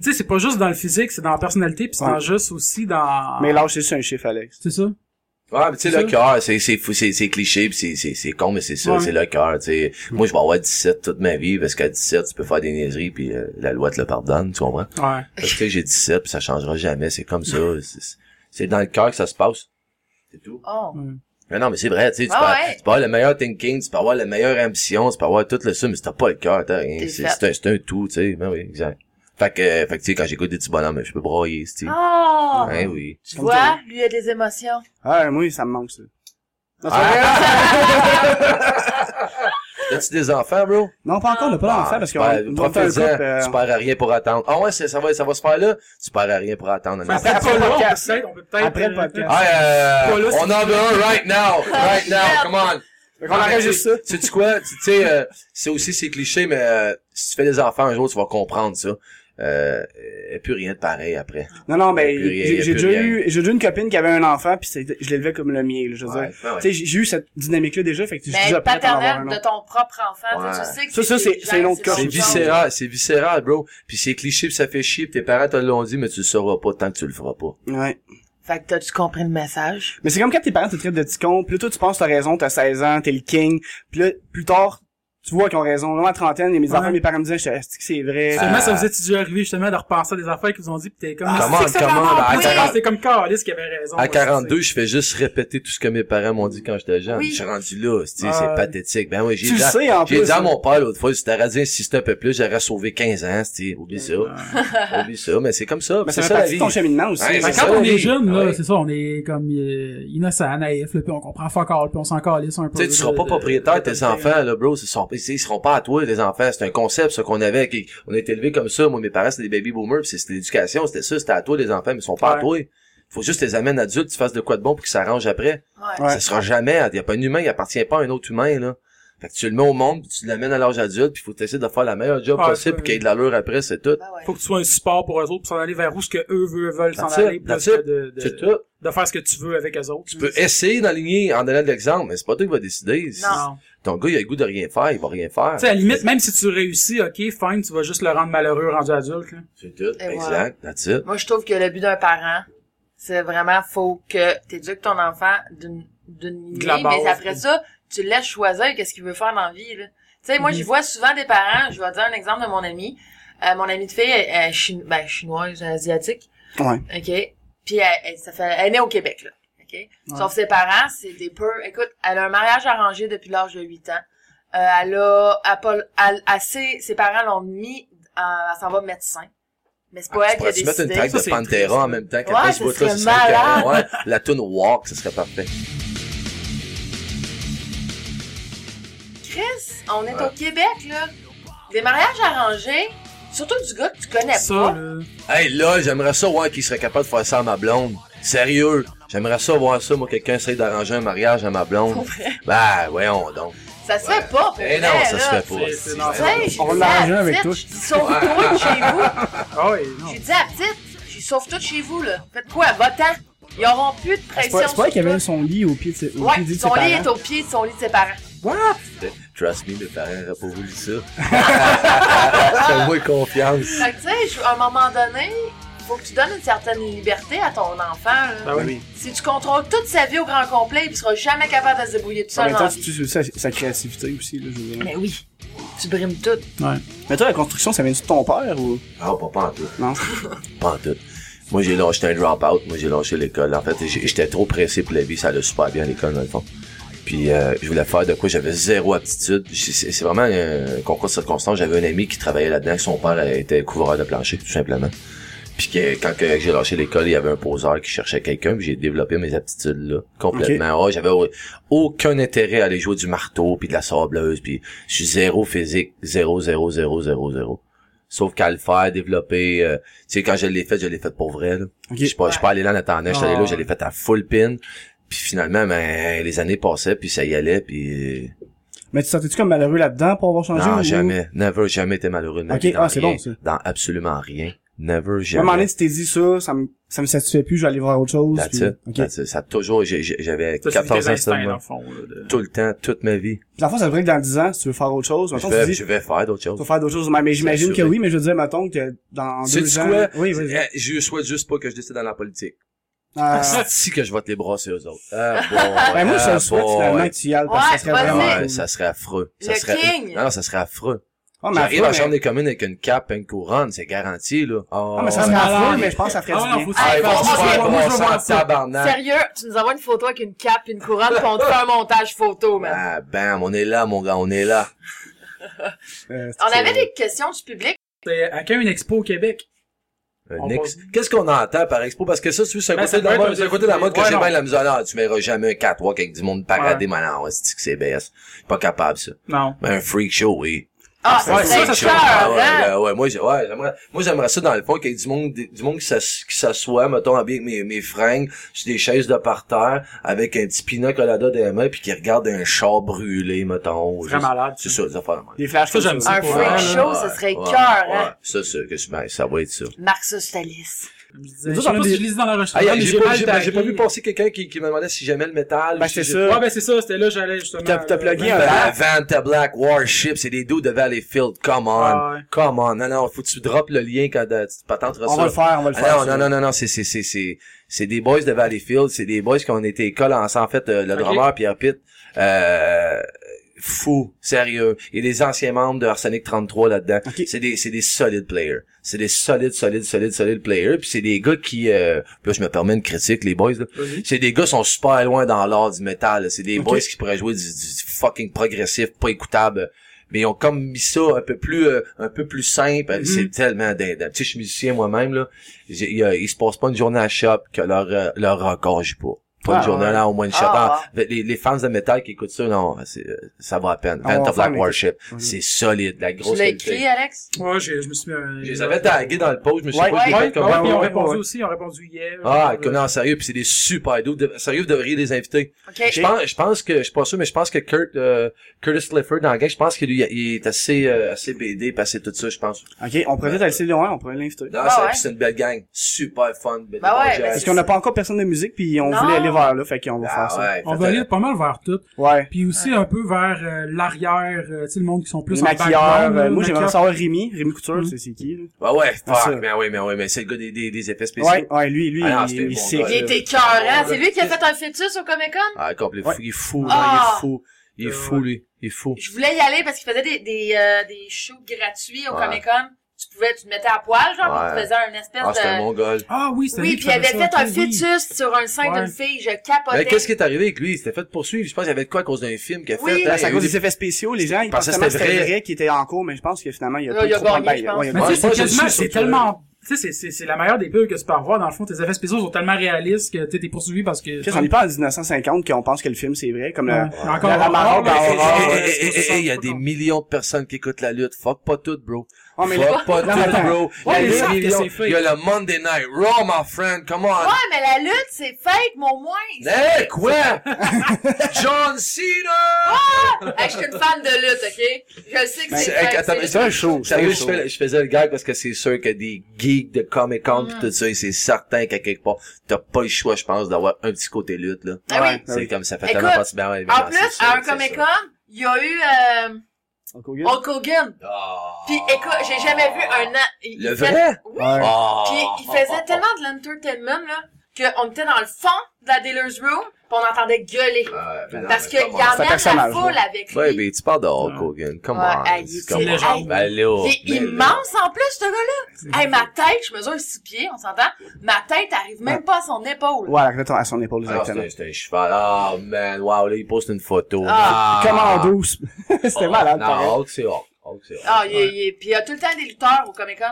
tu sais, c'est pas juste dans le physique, c'est dans la personnalité, pis c'est Ouais. juste aussi dans... Mais l'âge, c'est juste un chiffre, Alex. C'est ça? Ouais, mais tu sais, le cœur, c'est, c'est, fou- c'est, c'est cliché pis c'est, c'est, c'est con, mais c'est ça, Ouais. c'est le cœur, tu sais. Moi, je vais avoir 17 toute ma vie, parce qu'à 17, tu peux faire des niaiseries pis euh, la loi te le pardonne, tu comprends? Ouais. Parce que j'ai 17 pis ça changera jamais, c'est comme ça. C'est, c'est dans le cœur que ça se passe. C'est tout. Oh. Mais non, mais c'est vrai, tu sais, tu, Ah peux, ouais. tu peux avoir le meilleur thinking, tu peux avoir la meilleure ambition, tu peux avoir tout le ça, mais si t'as pas le cœur, t'as rien. C'est un, c'est un tout, tu sais. Ben oui, exact. Fait que, euh, fait que tu sais, quand j'écoute des petits bonhommes, je peux broyer, tu sais. Oh! Ouais, oui. Tu Comme vois, toi. lui, il a des émotions. Ah, moi, ça me manque, ça. Non, c'est Ah. vrai? As-tu des enfants, bro? non, pas encore, on n'a pas d'enfant, parce qu'on un couple, euh, tu perds à rien pour attendre. Ah ouais, c'est- ça va, ça va se faire là? Tu perds à rien pour attendre. Après, après le podcast. on peut peut-être, Après le podcast. Ah, euh, on en veut un right now, right now, come on. Fait qu'on enregistre ça. Tu sais quoi? Tu tu sais, euh, c'est aussi, c'est cliché, mais euh, si tu fais des enfants un jour, tu vas comprendre ça. Euh, et plus rien de pareil après. Non, non, mais j'ai déjà eu, j'ai déjà eu une copine qui avait un enfant, puis je l'élevais comme le mien, là, je veux Ouais, dire. ouais, ouais. Tu sais, j'ai eu cette dynamique-là déjà, fait que je suis déjà prêt à avoir un paternel de ton propre enfant, tu sais, Ouais. tu sais que Ça, ça, c'est- c'est une autre. C'est viscéral, c'est viscéral, bro. Puis c'est cliché, puis ça fait chier, puis tes parents te l'ont dit, mais tu le sauras pas tant que tu le feras pas. Ouais. Fait que t'as-tu compris le message? Mais c'est comme quand tes parents te traitent de petit con, puis là, toi, tu penses t'as raison, t'as 16 ans, t'es le king, puis là, plus tard, tu vois qu'ils ont raison. Moi, à trentaine, et mes Ouais. enfants, mes parents me disaient, est-ce que c'est vrai? Seulement, Ah. ça vous est déjà arrivé justement de repenser à des affaires qu'ils vous ont dit pis t'es comme, Ah, Comment, c'est ça comment, va ben, à oui, 40 c'est comme Carlis qui avait raison. À ouais, 42, je fais juste répéter tout ce que mes parents m'ont dit quand j'étais jeune. Oui. Je suis rendu là, Ah. c'est pathétique. Ben oui, j'ai dit, à- sais, en j'ai dit à hein. mon père l'autre fois, si t'aurais dû insister un peu plus, j'aurais sauvé 15 ans, tu sais, oublie ça. Oublie ça, mais c'est comme ça, Mais c'est ça la vie. de ton cheminement aussi. Ouais, c'est quand on est jeune, là, c'est ça, on est comme euh, innocent, naïf, là, puis on comprend fuck all, puis on s'en calisse un peu. Tu sais, tu seras pas propriétaire de tes enfants, là, bro. Ils sont, ils seront pas à toi, les enfants. C'est un concept, ça, qu'on avait. qui- on a été élevés comme ça. Moi, mes parents, c'était des baby boomers, pis c'était l'éducation, c'était ça, c'était à toi, les enfants, mais ils sont pas à toi. Faut juste les amènes adultes, tu fasses de quoi de bon pour qu'ils s'arrangent après. Ouais. Ça sera jamais, il y a pas un humain, il appartient pas à un autre humain, là. Fait que tu le mets au monde, puis tu l'amènes à l'âge adulte, puis faut essayer de faire la meilleure job Ouais, possible pour qu'il y ait de l'allure après, c'est tout. Ben ouais. Faut que tu sois un support pour eux autres, pour s'en aller vers où ce que eux veulent, veulent s'en aller, plus que de, de, C'est tout. de faire ce que tu veux avec eux autres. Tu peux essayer d'enligner en donnant de l'exemple, mais c'est pas toi qui va décider. Non. Ton gars, il a le goût de rien faire, il va rien faire. Tu sais, à la limite, même si tu réussis, ok, fine, tu vas juste le rendre malheureux rendu adulte, là. C'est tout. Et Exact. That's it. Moi, je trouve que le but d'un parent, c'est vraiment, faut que t'éduques ton enfant d'une, d'une lignée, mais après ça, tu le laisses choisir qu'est-ce qu'il veut faire dans la vie, là. Tu sais, moi, Mhm. je vois souvent des parents, je vais te dire un exemple de mon ami. Euh, mon amie de fille, elle, elle est chine- ben, chinoise, asiatique. Ouais. OK? Puis elle, elle- ça fait, elle est née au Québec, là. OK? Sauf ses parents, c'est des peu... Écoute, elle a un mariage arrangé depuis l'âge de 8 ans. Euh, elle a... Elle, pas- elle- elle- ses, ses parents l'ont mis... euh, elle s'en va médecin. Mais c'est pas Ah, elle tu qui a pourrais-tu mettre une décidé. Ça, de Pantera triste, en même temps qu'elle Ouais, ce bout-là, ce serait. Ouais. La tune Walk, ce serait parfait. Chris, on est au Québec, là. Des mariages arrangés, surtout du gars que tu connais Ça, pas. là. Hey, là, j'aimerais ça voir qui serait capable de faire ça à ma blonde. Sérieux? J'aimerais ça voir ça, moi, quelqu'un essaye d'arranger un mariage à ma blonde. Ben, voyons donc. Ça se fait pas, pour Eh non, ça là. se fait pas. C'est- c'est On la avec petite, toi. sauve-toi de chez vous. Ah oui, non. J'ai dit à la petite, j'ai sauve tout chez vous, là. Faites quoi, va-t'en. Ils auront plus de C'est pression c'est pas elle qui sur avait son lit au pied de ses, au Ouais, pied de ses son lit parents. est au pied de son lit de ses parents. Trust me, mes parents n'auraient pas voulu ça. Fais-moi confiance. Fait que, tu sais, je- à un moment donné, faut que tu donnes une certaine liberté à ton enfant, là. Ah oui. Si tu contrôles toute sa vie au grand complet, il sera jamais capable de se débrouiller tout En seul même temps, la tu tues sa, sa créativité aussi, là, je veux dire. Mais oui, tu brimes tout. Ouais. Mais toi, la construction, ça vient-tu de ton père ou? Ah, pas, pas en tout. Non? Pas en tout. Moi, j'ai lâché j'étais un drop-out. Moi, j'ai lâché l'école. En fait, j'étais trop pressé pour la vie. Ça allait super bien à l'école, dans le fond. Puis, euh, je voulais faire de quoi? J'avais zéro aptitude. C'est vraiment un concours de circonstances. J'avais un ami qui travaillait là-dedans. que Son père était couvreur de plancher, tout simplement. Puis que, quand que j'ai lâché l'école, il y avait un poseur qui cherchait quelqu'un. Puis j'ai développé mes aptitudes là, complètement. Ouais, j'avais au- aucun intérêt à aller jouer du marteau puis de la sableuse. Puis je suis zéro physique, zéro, zéro, zéro, zéro, zéro. Sauf qu'à le faire, développer, euh, tu sais, quand je l'ai fait, je l'ai fait pour vrai, là. Je suis pas, je suis pas allé là en attendant, je suis allé là, Ah. je l'ai fait à full pin. Puis finalement, ben, les années passaient, puis ça y allait, puis... Mais tu sentais-tu comme malheureux là-dedans pour avoir changé? Non, ou- jamais. Never, jamais été malheureux de ma Ok, vie dans ah, c'est bon, ça. Dans absolument rien. Never, À un jamais. moment donné, tu t'es dit ça, ça me, ça me satisfait plus, je vais aller voir autre chose. That's puis- it. Ok. That's it. Ça a toujours, j'ai- j'ai- j'avais Ça, c'est 14 tes ans seulement. le fond, là, de- Tout le temps, toute ma vie. Puis la fois, ça devrait que dans 10 ans, si tu veux faire autre chose, Je tu vais, dis, je vais faire d'autres tu vas choses. faire d'autres choses. Mais mais j'imagine que oui, mais je veux dire, mettons que dans Tu deux sais ans... quoi? Oui, vas-y. Euh, Je souhaite juste pas que je décide dans la politique. Ah. si que je vais te les brasser eux autres? Ah, bon, Ben, moi, je ah, souhaite bon, finalement ouais. que tu y ailles, parce que Ouais, ça serait vraiment Ouais, ça serait affreux. Ça Le serait... king. Non, non, ça serait affreux. Oh, mais J'arrive affreux, en chambre des communes avec une cape et une couronne, c'est garanti, là. Oh, Ah, mais ça Ouais. serait affreux, malade. mais je pense que ça ferait Ah, du bien. Ah, ils vont Hey, se on- faire on- moi, je veux brasser en voir ça. tabarnak. Sérieux, tu nous envoies une photo avec une cape et une couronne, pis on te fait un montage photo, man. Ah, bam, on est là, mon gars, on est là. Euh, On c'est- avait des questions du public. C'est à quand une expo au Québec? Euh, Nix. va- Qu'est-ce qu'on entend par expo? Parce que ça, c'est un Ben, côté ça de la mode, un côté de la mode que ouais, j'ai bien la misère. Tu verras jamais un catwalk avec du monde paradé, mais non, c'est que c'est BS. Pas capable, ça. Non. Mais un freak show, oui. Ah, Ouais, ça, ça, c'est ça, cœur, Ah, ouais, hein? ouais, ouais, moi, j'aimerais, moi, j'aimerais ça, dans le fond, qu'il y ait du monde, du monde qui s'ass- qui s'assoit, mettons, avec mes, mes fringues, sur des chaises de parterre, avec un petit pina colada dans les mains, puis qui regarde un char brûlé, mettons. Très Juste- malade. C'est ça, des affaires. Des flashs Ça, comme j'aime ça. ça. Un freak show, ce serait cœur, ouais. hein? Ça, ça, que je- ben, ça va être ça. Marcus Talis. Je sais on pas si je lisais dans j'ai pas, j'ai pas- vu passer quelqu'un qui, qui me demandait si j'aimais le métal. Ben, c'est ça. Ouais, ben c'est ça, c'était là, j'allais justement. T'as- t'as plugué un Ben, Van, Vanta Black Warship, c'est des dudes de Valleyfield. Come on. Come on. Non, non, faut que tu droppes le lien quand euh, tu patenteras On ça. va le faire, on va le Ah faire. non, non, non, non, non, c'est, c'est, c'est, c'est, c'est des boys de Valleyfield, c'est des boys qui ont été école ensemble. En fait, euh, le drummer Pierre Pitt, euh, fou, sérieux. Il y a des anciens membres de Arsenic 33 là-dedans. C'est des, c'est des solides players. C'est des solides, solides, solides, solides players. Puis c'est des gars qui, euh, là, je me permets une critique, les boys, là. C'est des gars qui sont super loin dans l'art du métal. C'est des boys qui pourraient jouer du, du fucking progressif, pas écoutable. Mais ils ont comme mis ça un peu plus euh, un peu plus simple. Mhm. C'est tellement je suis musicien moi-même, là. Il, se passe pas une journée à shop que leur, euh, leur record joue pas. Pas Ah, une journée ouais. là, au moins une shop. Ah, Ah, les, les fans de métal qui écoutent ça, non, c'est, euh, ça va à peine. Ah, Vent va of Black Mhm. c'est solide, la Tu grosse l'as qualité. écrit, Alex? Ouais, je me suis mis un... Je les avais tagués dans le post, je me suis Ouais, pas Ouais, j'ai fait ouais, comme- ouais, puis ils ont ouais, répondu ouais. aussi, ils ont répondu hier. Ah, non, sérieux, puis c'est des super dudes. De- Sérieux, vous devriez les inviter. OK. Je pense, je pense que, je suis pas sûr, mais je pense que Kurt, euh, Curtis Clifford dans le gang, je pense qu'il lui, il est assez, euh, assez BD, passé tout ça, je pense. Ok, on pourrait peut-être aller le loin, on pourrait l'inviter. Dans Ah c'est une belle gang. Super fun. Bah Parce qu'on n'a pas encore personne de musique, puis on Non. voulait aller vers là, fait qu'on va Ah faire ça. ouais, On va aller pas mal vers tout. Ouais. Puis aussi un peu vers euh, l'arrière, euh, tu sais, le monde qui sont plus Les en maquilleurs, euh, moi j'aimerais savoir Rémi, Rémi Couture, Mm. c'est c'est qui, là? Ah ouais, Ah, ça. fuck, mais oui, mais oui, mais c'est le gars des, des, des effets spéciaux. Ouais, ouais, lui, lui, Ah il, il, bon gars, Il était cœurant. C'est lui qui a fait un fœtus au Comic Con? Ah, fou, il est fou, Ah. il est fou. Il est fou, lui. Il est fou. Je voulais y aller parce qu'il faisait des, des, euh, des shows gratuits au Ouais. Comic Con. Tu pouvais, tu te mettais à poil, genre, Ouais. tu faisais un espèce Ah, de... mongol. Ah oui, c'est Oui, puis il avait fait un fœtus sur un sein Ouais. d'une fille. Je capotais. Mais qu'est-ce qui est arrivé avec lui? Il s'était fait poursuivre. Je pense qu'il y avait de quoi à cause d'un film qu'il a Oui. fait. Ben, hein, C'est à cause des effets spéciaux, les gens, ils pensaient que c'était vrai. vrai qui était en cours, mais je pense que finalement, il y a pas il a trop de sais, c'est tellement, tu sais, c'est, c'est, c'est la meilleure des pubs que tu peux avoir. Dans le fond, tes effets spéciaux sont tellement réalistes que tu es poursuivi parce que... Qu'est-ce qu'on est pas en 1950 qu'on pense que le film c'est vrai, comme Ouais. le, Encore la. Eh, eh, eh, Il y a des millions de personnes qui écoutent la lutte. Fuck pas tout, bro. Oh, mais Fuck pas tout, bro. Il y Ouais, a c'est fake. Il y le Monday Night Raw, my friend. Come on. Ouais, mais la lutte, c'est fake, mon moins. Hey, quoi? John Cena! Hey, je suis une fan de lutte, ok? Je sais que Ben, c'est fake. c'est- un show, c'est Sérieux, je, show. fais- je faisais le gag parce que c'est sûr que des geeks de Comic Con pis tout ça, et c'est certain qu'à quelque part, t'as pas le choix, je pense, d'avoir un petit côté lutte, là. Ah oui. Ouais. C'est comme ça fait Écoute, tellement partie bien. En plus, à un Comic Con, il y a eu euh, Hulk Hogan? Hulk Hogan. Puis écoute, j'ai jamais vu un... an- il- Le il fait- vrai? Oui. Oh. Puis il faisait tellement de l'entertainment, là, qu'on était dans le fond de la dealer's room, on entendait gueuler. Parce qu'il y un emmène la foule avec lui. Ouais, mais tu parles de Hulk Hogan. Come Ouais, on. hey, il Come était- on. hey, là. Il est là. immense en plus, ce gars-là. Hey, ma tête, je mesure six pieds, on s'entend? Ma tête arrive même pas à son épaule. Ouais, avec à son épaule, Ah, exactement. c'était c'était un cheval. Ah, man. Wow, là, il poste une photo. Ah. Commando, c'était Oh, malade, Non. Hulk, c'est Hulk. Hulk, c'est Hulk. Ah, il est, il est- puis il y a tout le temps des lutteurs au Comic Con.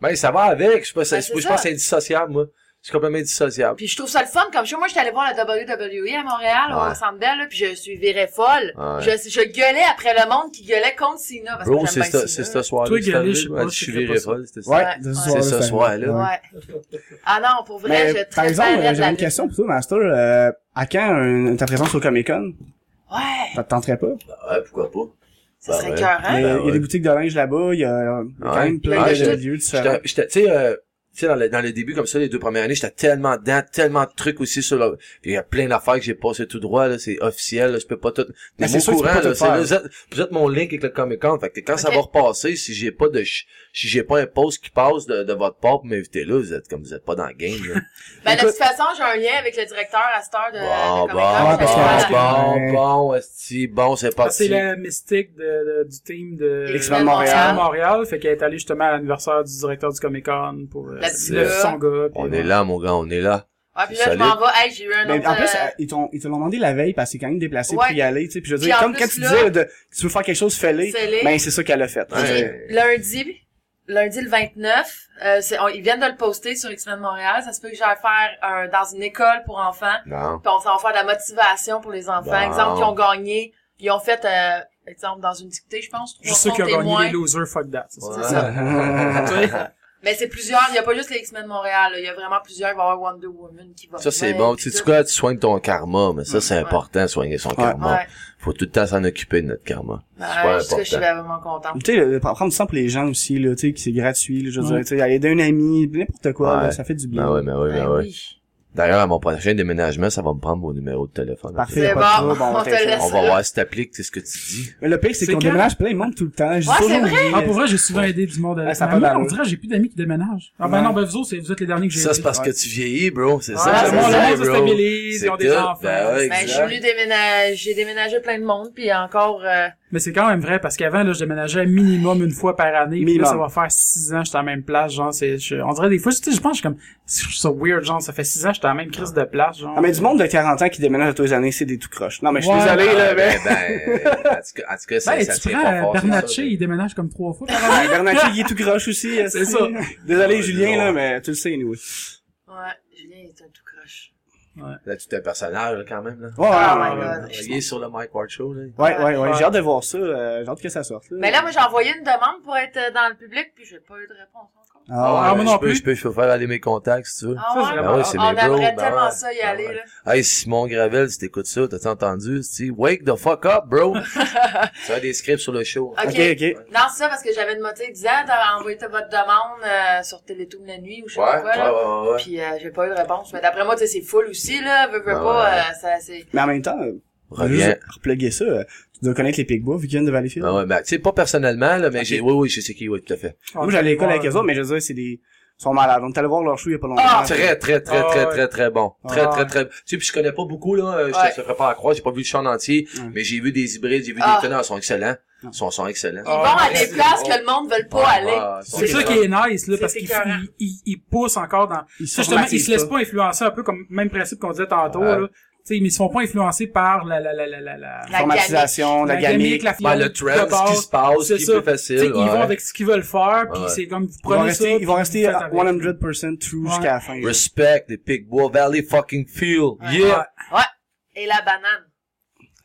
Ben, ça va avec. Je sais pas, Ben, je pense que c'est indissociable, moi. C'est complètement indissociable. Puis je trouve ça le fun, comme je, moi, j'étais allée voir la WWE à Montréal, Ouais. au Centre Bell, là, puis je suis virée folle. Ouais. Je, je gueulais après le monde qui gueulait contre Cena, parce Bro, que c'est ce, c'est Cena. ce soir-là. Toi, arrivé. je sais pas je folle, c'était ça. Ouais, de C'est ce soir-là. ouais. Ah non, pour vrai, je par très exemple, fan de j'avais la une question pour toi, Master. Euh, à quand ta présence au Comic Con? Ouais, Ça te tenterait pas? Ouais, pourquoi pas? ça Ben serait ouais. cœur, hein? Il y a des boutiques de linge là-bas, il y a, quand même plein Ouais, de lieux j'étais- tu sais, euh, sais, dans le, dans le début, comme ça, les deux premières années, j'étais tellement dedans, tellement de trucs aussi sur le, il y a plein d'affaires que j'ai passé tout droit, là, c'est officiel, là, je peux pas tout, Mais c'est tu courant, peux pas là, vous êtes, vous êtes mon link avec le Comic Con, fait que quand ça va repasser, si j'ai pas de, si j'ai pas un post qui passe de, de votre part pour m'inviter là, vous êtes comme, vous êtes pas dans le game, là. Ben, de toute façon, j'ai un lien avec le directeur à cette heure de, Bon, de bon, Comic-Con. Bon, bon, esti, bon, c'est Ah, parti. c'est la mystique de, de- du team de X-Men Montréal. X-Men Montréal. Fait qu'elle est allée justement à l'anniversaire du directeur du Comic Con pour euh, Le On ouais. est là, mon gars, on est là. Ouais, puis là, je m'en vais. Hey, j'ai eu un Mais en plus, euh, ils t'ont, ils te l'ont demandé la veille parce que c'est quand même déplacé Ouais. pour y aller, tu sais. Puis je veux dire, comme plus, quand tu là- disais de, que tu veux faire quelque chose Fêlé. ben c'est ça qu'elle a fait. Ouais. Lundi, lundi le 29, euh, c'est, on- ils viennent de le poster sur X-Men Montréal. Ça se peut que j'aille faire un, dans une école pour enfants. Non. Puis on s'en va faire de la motivation pour les enfants. Exemple, qui ont gagné. Ils ont fait, euh, exemple, dans une dictée, je pense, trois Juste ceux qui ont gagné les losers, fuck that. c'est ça. C'est ça. Mais c'est plusieurs. Il y a pas juste les X-Men Montréal. là. Il y a vraiment plusieurs. Il va y avoir Wonder Woman qui va Ça, c'est bon. Tu sais, quoi, tu soignes ton karma, mais ça, c'est Ouais. important, soigner son karma. Ouais. Faut tout le temps s'en occuper de notre karma. Cas, je suis important. vraiment contente. Tu sais, le- prendre du temps pour les gens aussi, là, tu sais, que c'est gratuit, là, je veux Ouais. dire, tu sais, aider un ami, n'importe quoi, ça fait du bien. Ben ouais, ben ouais, ben Ben ouais. D'ailleurs, à mon prochain déménagement, ça va me prendre mon numéro de téléphone. Parfait, bon, on va on te t'échanger. laisse. On va voir si t'appliques, c'est ce que tu dis. Mais le pire, c'est qu'on quand? déménage plein de monde tout le temps. J'ai Ouais, toujours c'est vrai. Ah, pour vrai, j'ai souvent aidé du monde à Ouais, ça pas moi, on dirait, j'ai plus d'amis qui déménagent. Ah, ben Ouais. non, ben vous autres, c'est, vous êtes les derniers que j'ai Ça, c'est parce que tu vieillis, bro. C'est Ouais, ça, c'est le monde, se stabilise, ils ont C'est des enfants. Ben ouais, Ben, déménager, j'ai déménagé plein de monde, puis encore, euh, Mais c'est quand même vrai, parce qu'avant, là, je déménageais minimum une fois par année. Puis là, Minimum. ça va faire six ans, que j'étais à la même place, genre, c'est, je- on dirait des fois, tu sais, je pense, je suis comme, ça weird, genre, ça fait six ans, que j'étais à la même crise de place, genre. Ah, mais du monde de 40 ans qui déménage à tous les années, c'est des tout croches. Non, mais je suis Ouais. désolé, là, Ah, mais... ben, ben, en tout cas, en tout cas, ça, Ben, ça tu prends pas Bernatchez, il déménage comme trois fois par Ouais, année. Bernatchez, il est tout croche aussi. C'est ça. Désolé, Ouais, Julien, non. là, mais tu le sais, nous. ouais, Julien est un tout croche. Là, tu es un personnage, là, quand même, là. Ouais, Oh ouais, my ouais, God. Il est sur le Mike Ward Show, là. ouais, ouais, ouais, Ouais. j'ai hâte de voir ça, euh, j'ai hâte que ça sorte. Mais là, moi, j'ai envoyé une demande pour être euh, dans le public, puis j'ai pas eu de réponse Ah, Ah, ouais. moi non je peux, plus. je peux, je peux faire aller mes contacts, si tu veux. Ah ouais? c'est Ben ouais, c'est On mes bros, aimerait ben tellement ouais. ça y Ben aller, ouais. là. Hey, Simon Gravel, si t'écoutes ça, t'as entendu? Si, wake the fuck up, bro! tu as des scripts sur le show. Ok. Ok, ok. Non, c'est ça, parce que j'avais une moitié disant, t'as envoyé ta- votre demande euh, sur Télétoon la nuit, ou je sais Ouais, pas quoi, ouais, là. ouais, ouais. Puis euh, j'ai pas eu de réponse. Mais d'après moi, tu sais, c'est full aussi, là. Veux, veux Ouais, pas, ouais. euh, ça, c'est... Mais en même temps, euh, Reviens. repluguer ça, euh, tu dois connaître les Pigbois vu qu'ils viennent de Valleyfield. Ah ouais, ben, tu sais, pas personnellement, là, mais j'ai, oui, oui, je sais qui, oui, tout à fait. Moi, j'allais à l'école avec eux autres, mais je veux dire, c'est des, ils sont malades. On est allé voir leur show il y a pas longtemps. Ah, Très, très, très, Ah, très, ouais. très, très bon. Très, Ah, très, ouais. très, tu sais, puis je connais pas beaucoup, là, euh, je Ouais. te ferai pas à croire, j'ai pas vu le chant en entier, mais j'ai vu des hybrides, j'ai vu Ah. des tenants, ils sont excellents. Ils sont, sont excellents. Ils vont à des places que le monde veut pas aller. C'est ça qui est nice, là, parce qu'il écœurant. il, il, il pousse encore dans, Ils justement, ils se laissent pas. pas influencer un peu comme, même principe qu'on disait tantôt, Ouais. là. Tu sais, mais ils se font pas influencer par la, la, la, la, la, la, La Formatisation, la, gamique. la Ben, le trend, ce qui se passe, ce C'est plus facile. sais, ils ouais. vont avec ce qu'ils veulent faire, puis Ouais. c'est comme, vous Ils vont prenez rester, ça, ils vont rester vous faites à avec. 100% true Ouais. jusqu'à la fin. Respect, les Pigbois Valley fucking feel. Ouais. Yeah! Et la banane.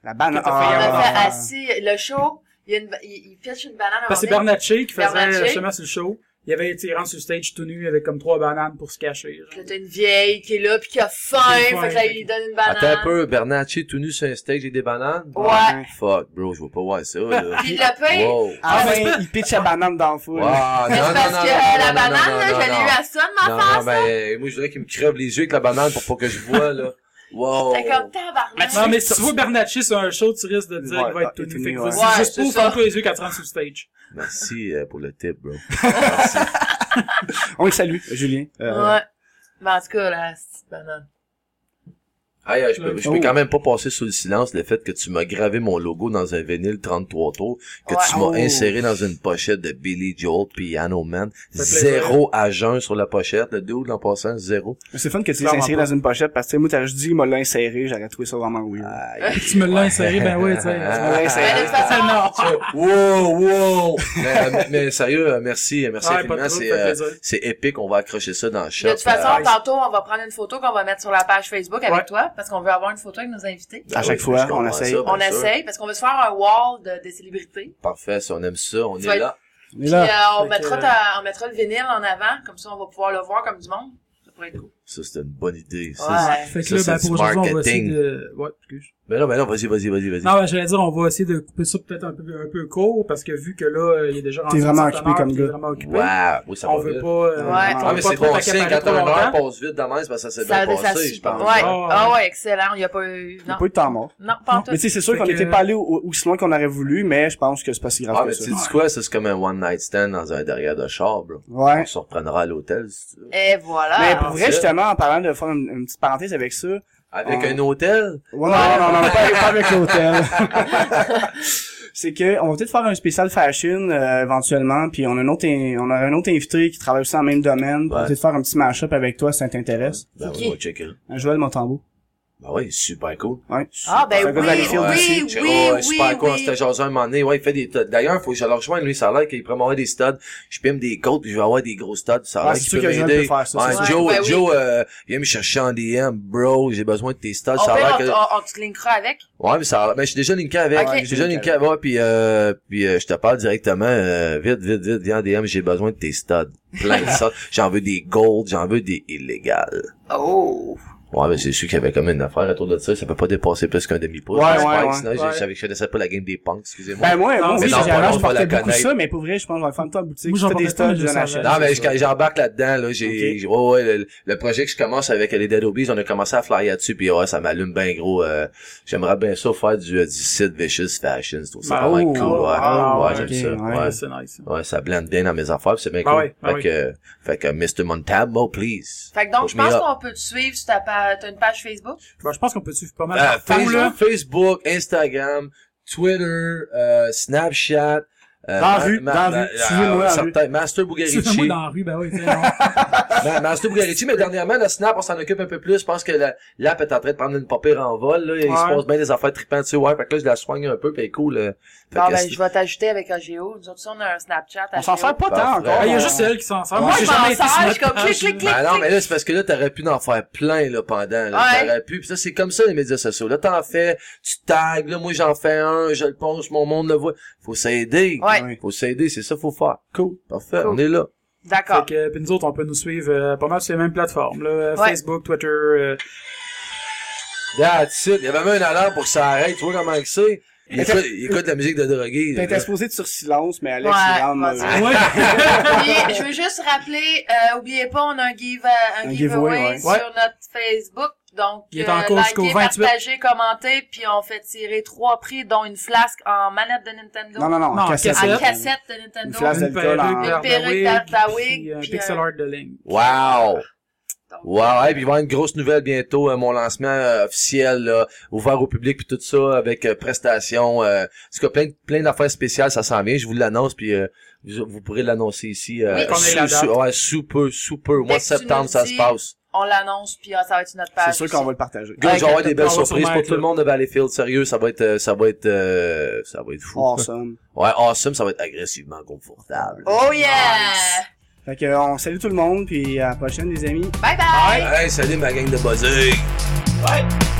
La banane. Fait On a Ah. fait? Assis, le show, il, y a une, il, il pitch une banane que c'est. Bernatchez qui faisait justement sur le show. Il avait été rendu sur le stage tout nu avec comme trois bananes pour se cacher. genre. Là, t'as une vieille qui est là, puis qui a faim, faim. fait que là, il lui donne une banane. Attends un peu, Bernatchez tout nu sur un stage avec des bananes? Ouais. Fuck, bro, je veux pas voir ça, là. Puis le pain, Wow. À la fin, il pitch la banane dans le foule. Wow, mais c'est parce que la banane, là, je l'ai eu à ça de ma Non, face, non, ben, moi, je voudrais qu'il me crève les yeux avec la banane pour pas que je vois, là. Wow. T'es comme tabarnak. Non, mais si tu vois Bernatchez sur un show, tu risques de dire Ouais, qu'il va être tout nu. Fait que ouais. vas-y, Ouais, juste c'est un peu les yeux quand tu rentres sur le stage. Merci euh, pour le tip, bro. On le salue, Julien. Euh, Ouais. Mais en tout cas, la petite banane. Hey, je peux, je peux Oh. quand même pas passer sous le silence le fait que tu m'as gravé mon logo dans un vinyle 33 tours, que Ouais. tu m'as Oh. inséré dans une pochette de Billy Joel Piano Man. Zéro à jeun sur la pochette. Le dude, en passant, zéro. C'est fun que tu l'aies inséré pas. dans une pochette parce que tu sais, moi, t'as juste dit, il m'a inséré, j'aurais trouvé ça vraiment weird. Aïe. tu me l'as inséré, ben ouais, tu sais. Tu me l'as inséré. wow, wow! mais, mais- mais sérieux, merci, merci Ouais, infiniment. C'est, euh, épique. On va accrocher ça dans le shop. de toute façon, Euh, tantôt, on va prendre une photo qu'on va mettre sur la page Facebook avec toi, parce qu'on veut avoir une photo avec nos invités. ben à chaque oui, fois, on essaye. ça, On sûr. essaye, parce qu'on veut se faire un wall de, des célébrités. Parfait, si on aime ça, on est là. Puis là, euh, on, mettra ta- on mettra le vinyle en avant, comme ça on va pouvoir le voir comme du monde. pourrait être cool. Ça, c'était une bonne idée. Ça, Ouais. Fait que Ça, là, c'est ben, pour aujourd'hui, on va essayer marketing. de... Ouais, excuse. Mais non, mais non, vas-y, vas-y, vas-y, vas-y. Non, ben, j'allais dire, on va essayer de couper ça peut-être un peu, un peu court, parce que vu que là, euh, il est déjà rendu vraiment occupé comme puis il est gars. vraiment occupé. Wow, oui, ça on va veut vite. pas... euh, Ouais. on Ah, mais c'est trop bon signe, quand trop un heure passe vite demain, c'est parce que ça s'est Ça bien a ça passé, je pense. Ouais. Ah, Ah ouais, excellent. Il y a pas eu, Il n'y non. a pas eu de temps mort. Non, pas en tout. Mais tu sais, c'est sûr qu'on n'était pas allé au- aussi loin qu'on aurait voulu, mais je pense que c'est pas si grave Ah, que mais ça. tu dis quoi? Ça, c'est comme un one night stand dans un derrière de char. Ouais. On se reprendra à l'hôtel, si tu veux. Et voilà. Mais pour vrai, c'est- justement, en parlant de faire une, une petite parenthèse avec ça, Avec un hôtel? Ouais, non, non, non, non, pas, pas avec l'hôtel. c'est que on va peut-être faire un spécial fashion euh, éventuellement, puis on a un autre on a un autre invité qui travaille aussi dans le même domaine. On va Ouais. peut-être faire un petit mash-up avec toi si ça t'intéresse. Ben, C'est oui, qui? on va checker. Un Joël Montambeau. Ben oui, super cool. Ouais. Ah, ben de oui, oui, aussi. oui, oui, oui, super cool, oui. c'était jasé un moment donné. Ouais, il fait des, d'ailleurs, faut que je le rejoigne, lui, ça a l'air qu'il pourrait m'avoir des studs. Je pime des côtes, puis je vais avoir des gros studs, ça a Ouais, l'air qu'il peut m'aider. faire ça, Ouais. Joe, Ouais, ben oui. Joe, euh, viens me chercher en DM, bro, j'ai besoin de tes studs, On ça a l'air on, que... on, on te linkera avec? Ouais, mais ça a l'air- mais je suis déjà linké avec. Je suis déjà linké avec, ouais, puis euh, puis euh, je te parle directement, euh, vite, vite, vite, viens en DM, j'ai besoin de tes studs. Plein de ça. J'en veux des gold, j'en veux des illégales. Oh. Ouais, mais c'est sûr qu'il y avait comme une affaire autour de ça. Ça peut pas dépasser plus qu'un demi-pouce. Ouais, je ouais, ouais. Sinon, je- Ouais. je savais- je connaissais pas la game des punks, excusez-moi. Ben moi, Non, moi non, j'avais- pas- je on portais beaucoup ça, mais pour vrai, je pense qu'on va faire de toi en boutique. Moi, j'en des je j'en achète. non, mais je- j'embarque là-dedans, là. J'ai, ouais, ouais, le, le projet que je commence avec les Dead Obies, on a commencé à flyer dessus, puis ouais, ça m'allume bien gros. euh, j'aimerais bien ça faire du, euh, du site Vicious Fashion. Je trouve ça Ben, vraiment oh, cool, ouais. ah, ouais, ouais, j'aime ça. ouais. Ouais. Ouais, c'est nice. Ouais, ça blende bien dans mes affaires, c'est bien Ben cool. ouais, ben fait oui. que, fait que Mr. Montabo, please. Fait que donc, je pense qu'on peut te suivre sur ta page, t'as une page Facebook? Ben, je pense qu'on peut suivre pas mal Euh, partout, là. Facebook, Facebook, Instagram, Twitter, euh, Snapchat. Euh, Dans la rue, ma- dans la rue. Suivez-moi dans la certain- Master Suivez-moi Bugarici. dans la rue, ben oui, tu sais. Ma- Master Bugarici, mais dernièrement, le Snap, on s'en occupe un peu plus. Je pense que la- l'app est en train de prendre une papier en vol, là. Il se Ouais. passe bien des affaires trippantes dessus, ouais. Fait que là, je la soigne un peu, pis elle est cool. euh. Fait Bon, ben, je vais t'ajouter avec AGO. Nous autres, on a un Snapchat. On s'en sert pas tant encore. Ah, Il y a juste elle qui s'en sert. Moi, Moi, j'ai je m'en jamais été sers, sur je comme clic, clic, clic. Ben non, mais là, c'est parce que là, t'aurais pu en faire plein, là, pendant, là. Ouais. T'aurais pu. Pis ça, c'est comme ça, les médias sociaux. Là, t'en fais, tu tags, là, moi, j'en fais un, je le poste, mon monde le voit. Faut s'aider. Ouais. Ouais. Faut s'aider, c'est ça, faut faire. Cool. Parfait. Cool. On est là. D'accord. Fait que, puis nous autres, on peut nous suivre euh, pas mal sur les mêmes plateformes, là. euh, Ouais. Facebook, Twitter, euh, That's it. Il y avait même une alarme pour que ça arrête. Tu vois comment que c'est? Il écoute, il écoute la musique de drogué. supposé être sur silence, mais Alex, Ouais, il rentre, euh, Ouais. Puis, je veux juste rappeler, euh, oubliez pas, on a un, give, un, Un giveaway, giveaway, ouais. sur notre Facebook. Donc, Il est euh, en cours jusqu'au likez, 28. partagez, commentez, puis on fait tirer trois prix, dont une flasque en manette de Nintendo. Non, non, non, Non, cassette. En cassette. de Une Nintendo. flasque une d'alcool en- perruque Une perruque d'Ardawig, puis un pixel un- art de Link. Wow! Donc, Wow, hey, puis il va y avoir une grosse nouvelle bientôt, euh, mon lancement euh, officiel, là, ouvert au public puis tout ça, avec euh, prestations, euh, en tout cas, plein, plein d'affaires spéciales, ça s'en vient, je vous l'annonce, puis euh, vous, vous pourrez l'annoncer ici. Euh, Oui. Sous- sous- ouais, sous peu, sous peu. Au mois de septembre, ça se passe. On l'annonce, puis ah, ça va être sur notre page. C'est sûr qu'on va le partager. Gars, je vais avoir des belles surprises pour tout le monde de Valleyfield, sérieux, ça va être, euh, ça va être, euh, ça va être fou. Awesome. Ouais, awesome, ça va être agressivement confortable. Oh yeah! Fait que, on salue tout le monde, puis à la prochaine, les amis. Bye bye! Hey, salut ma gang de buzzers! Ouais.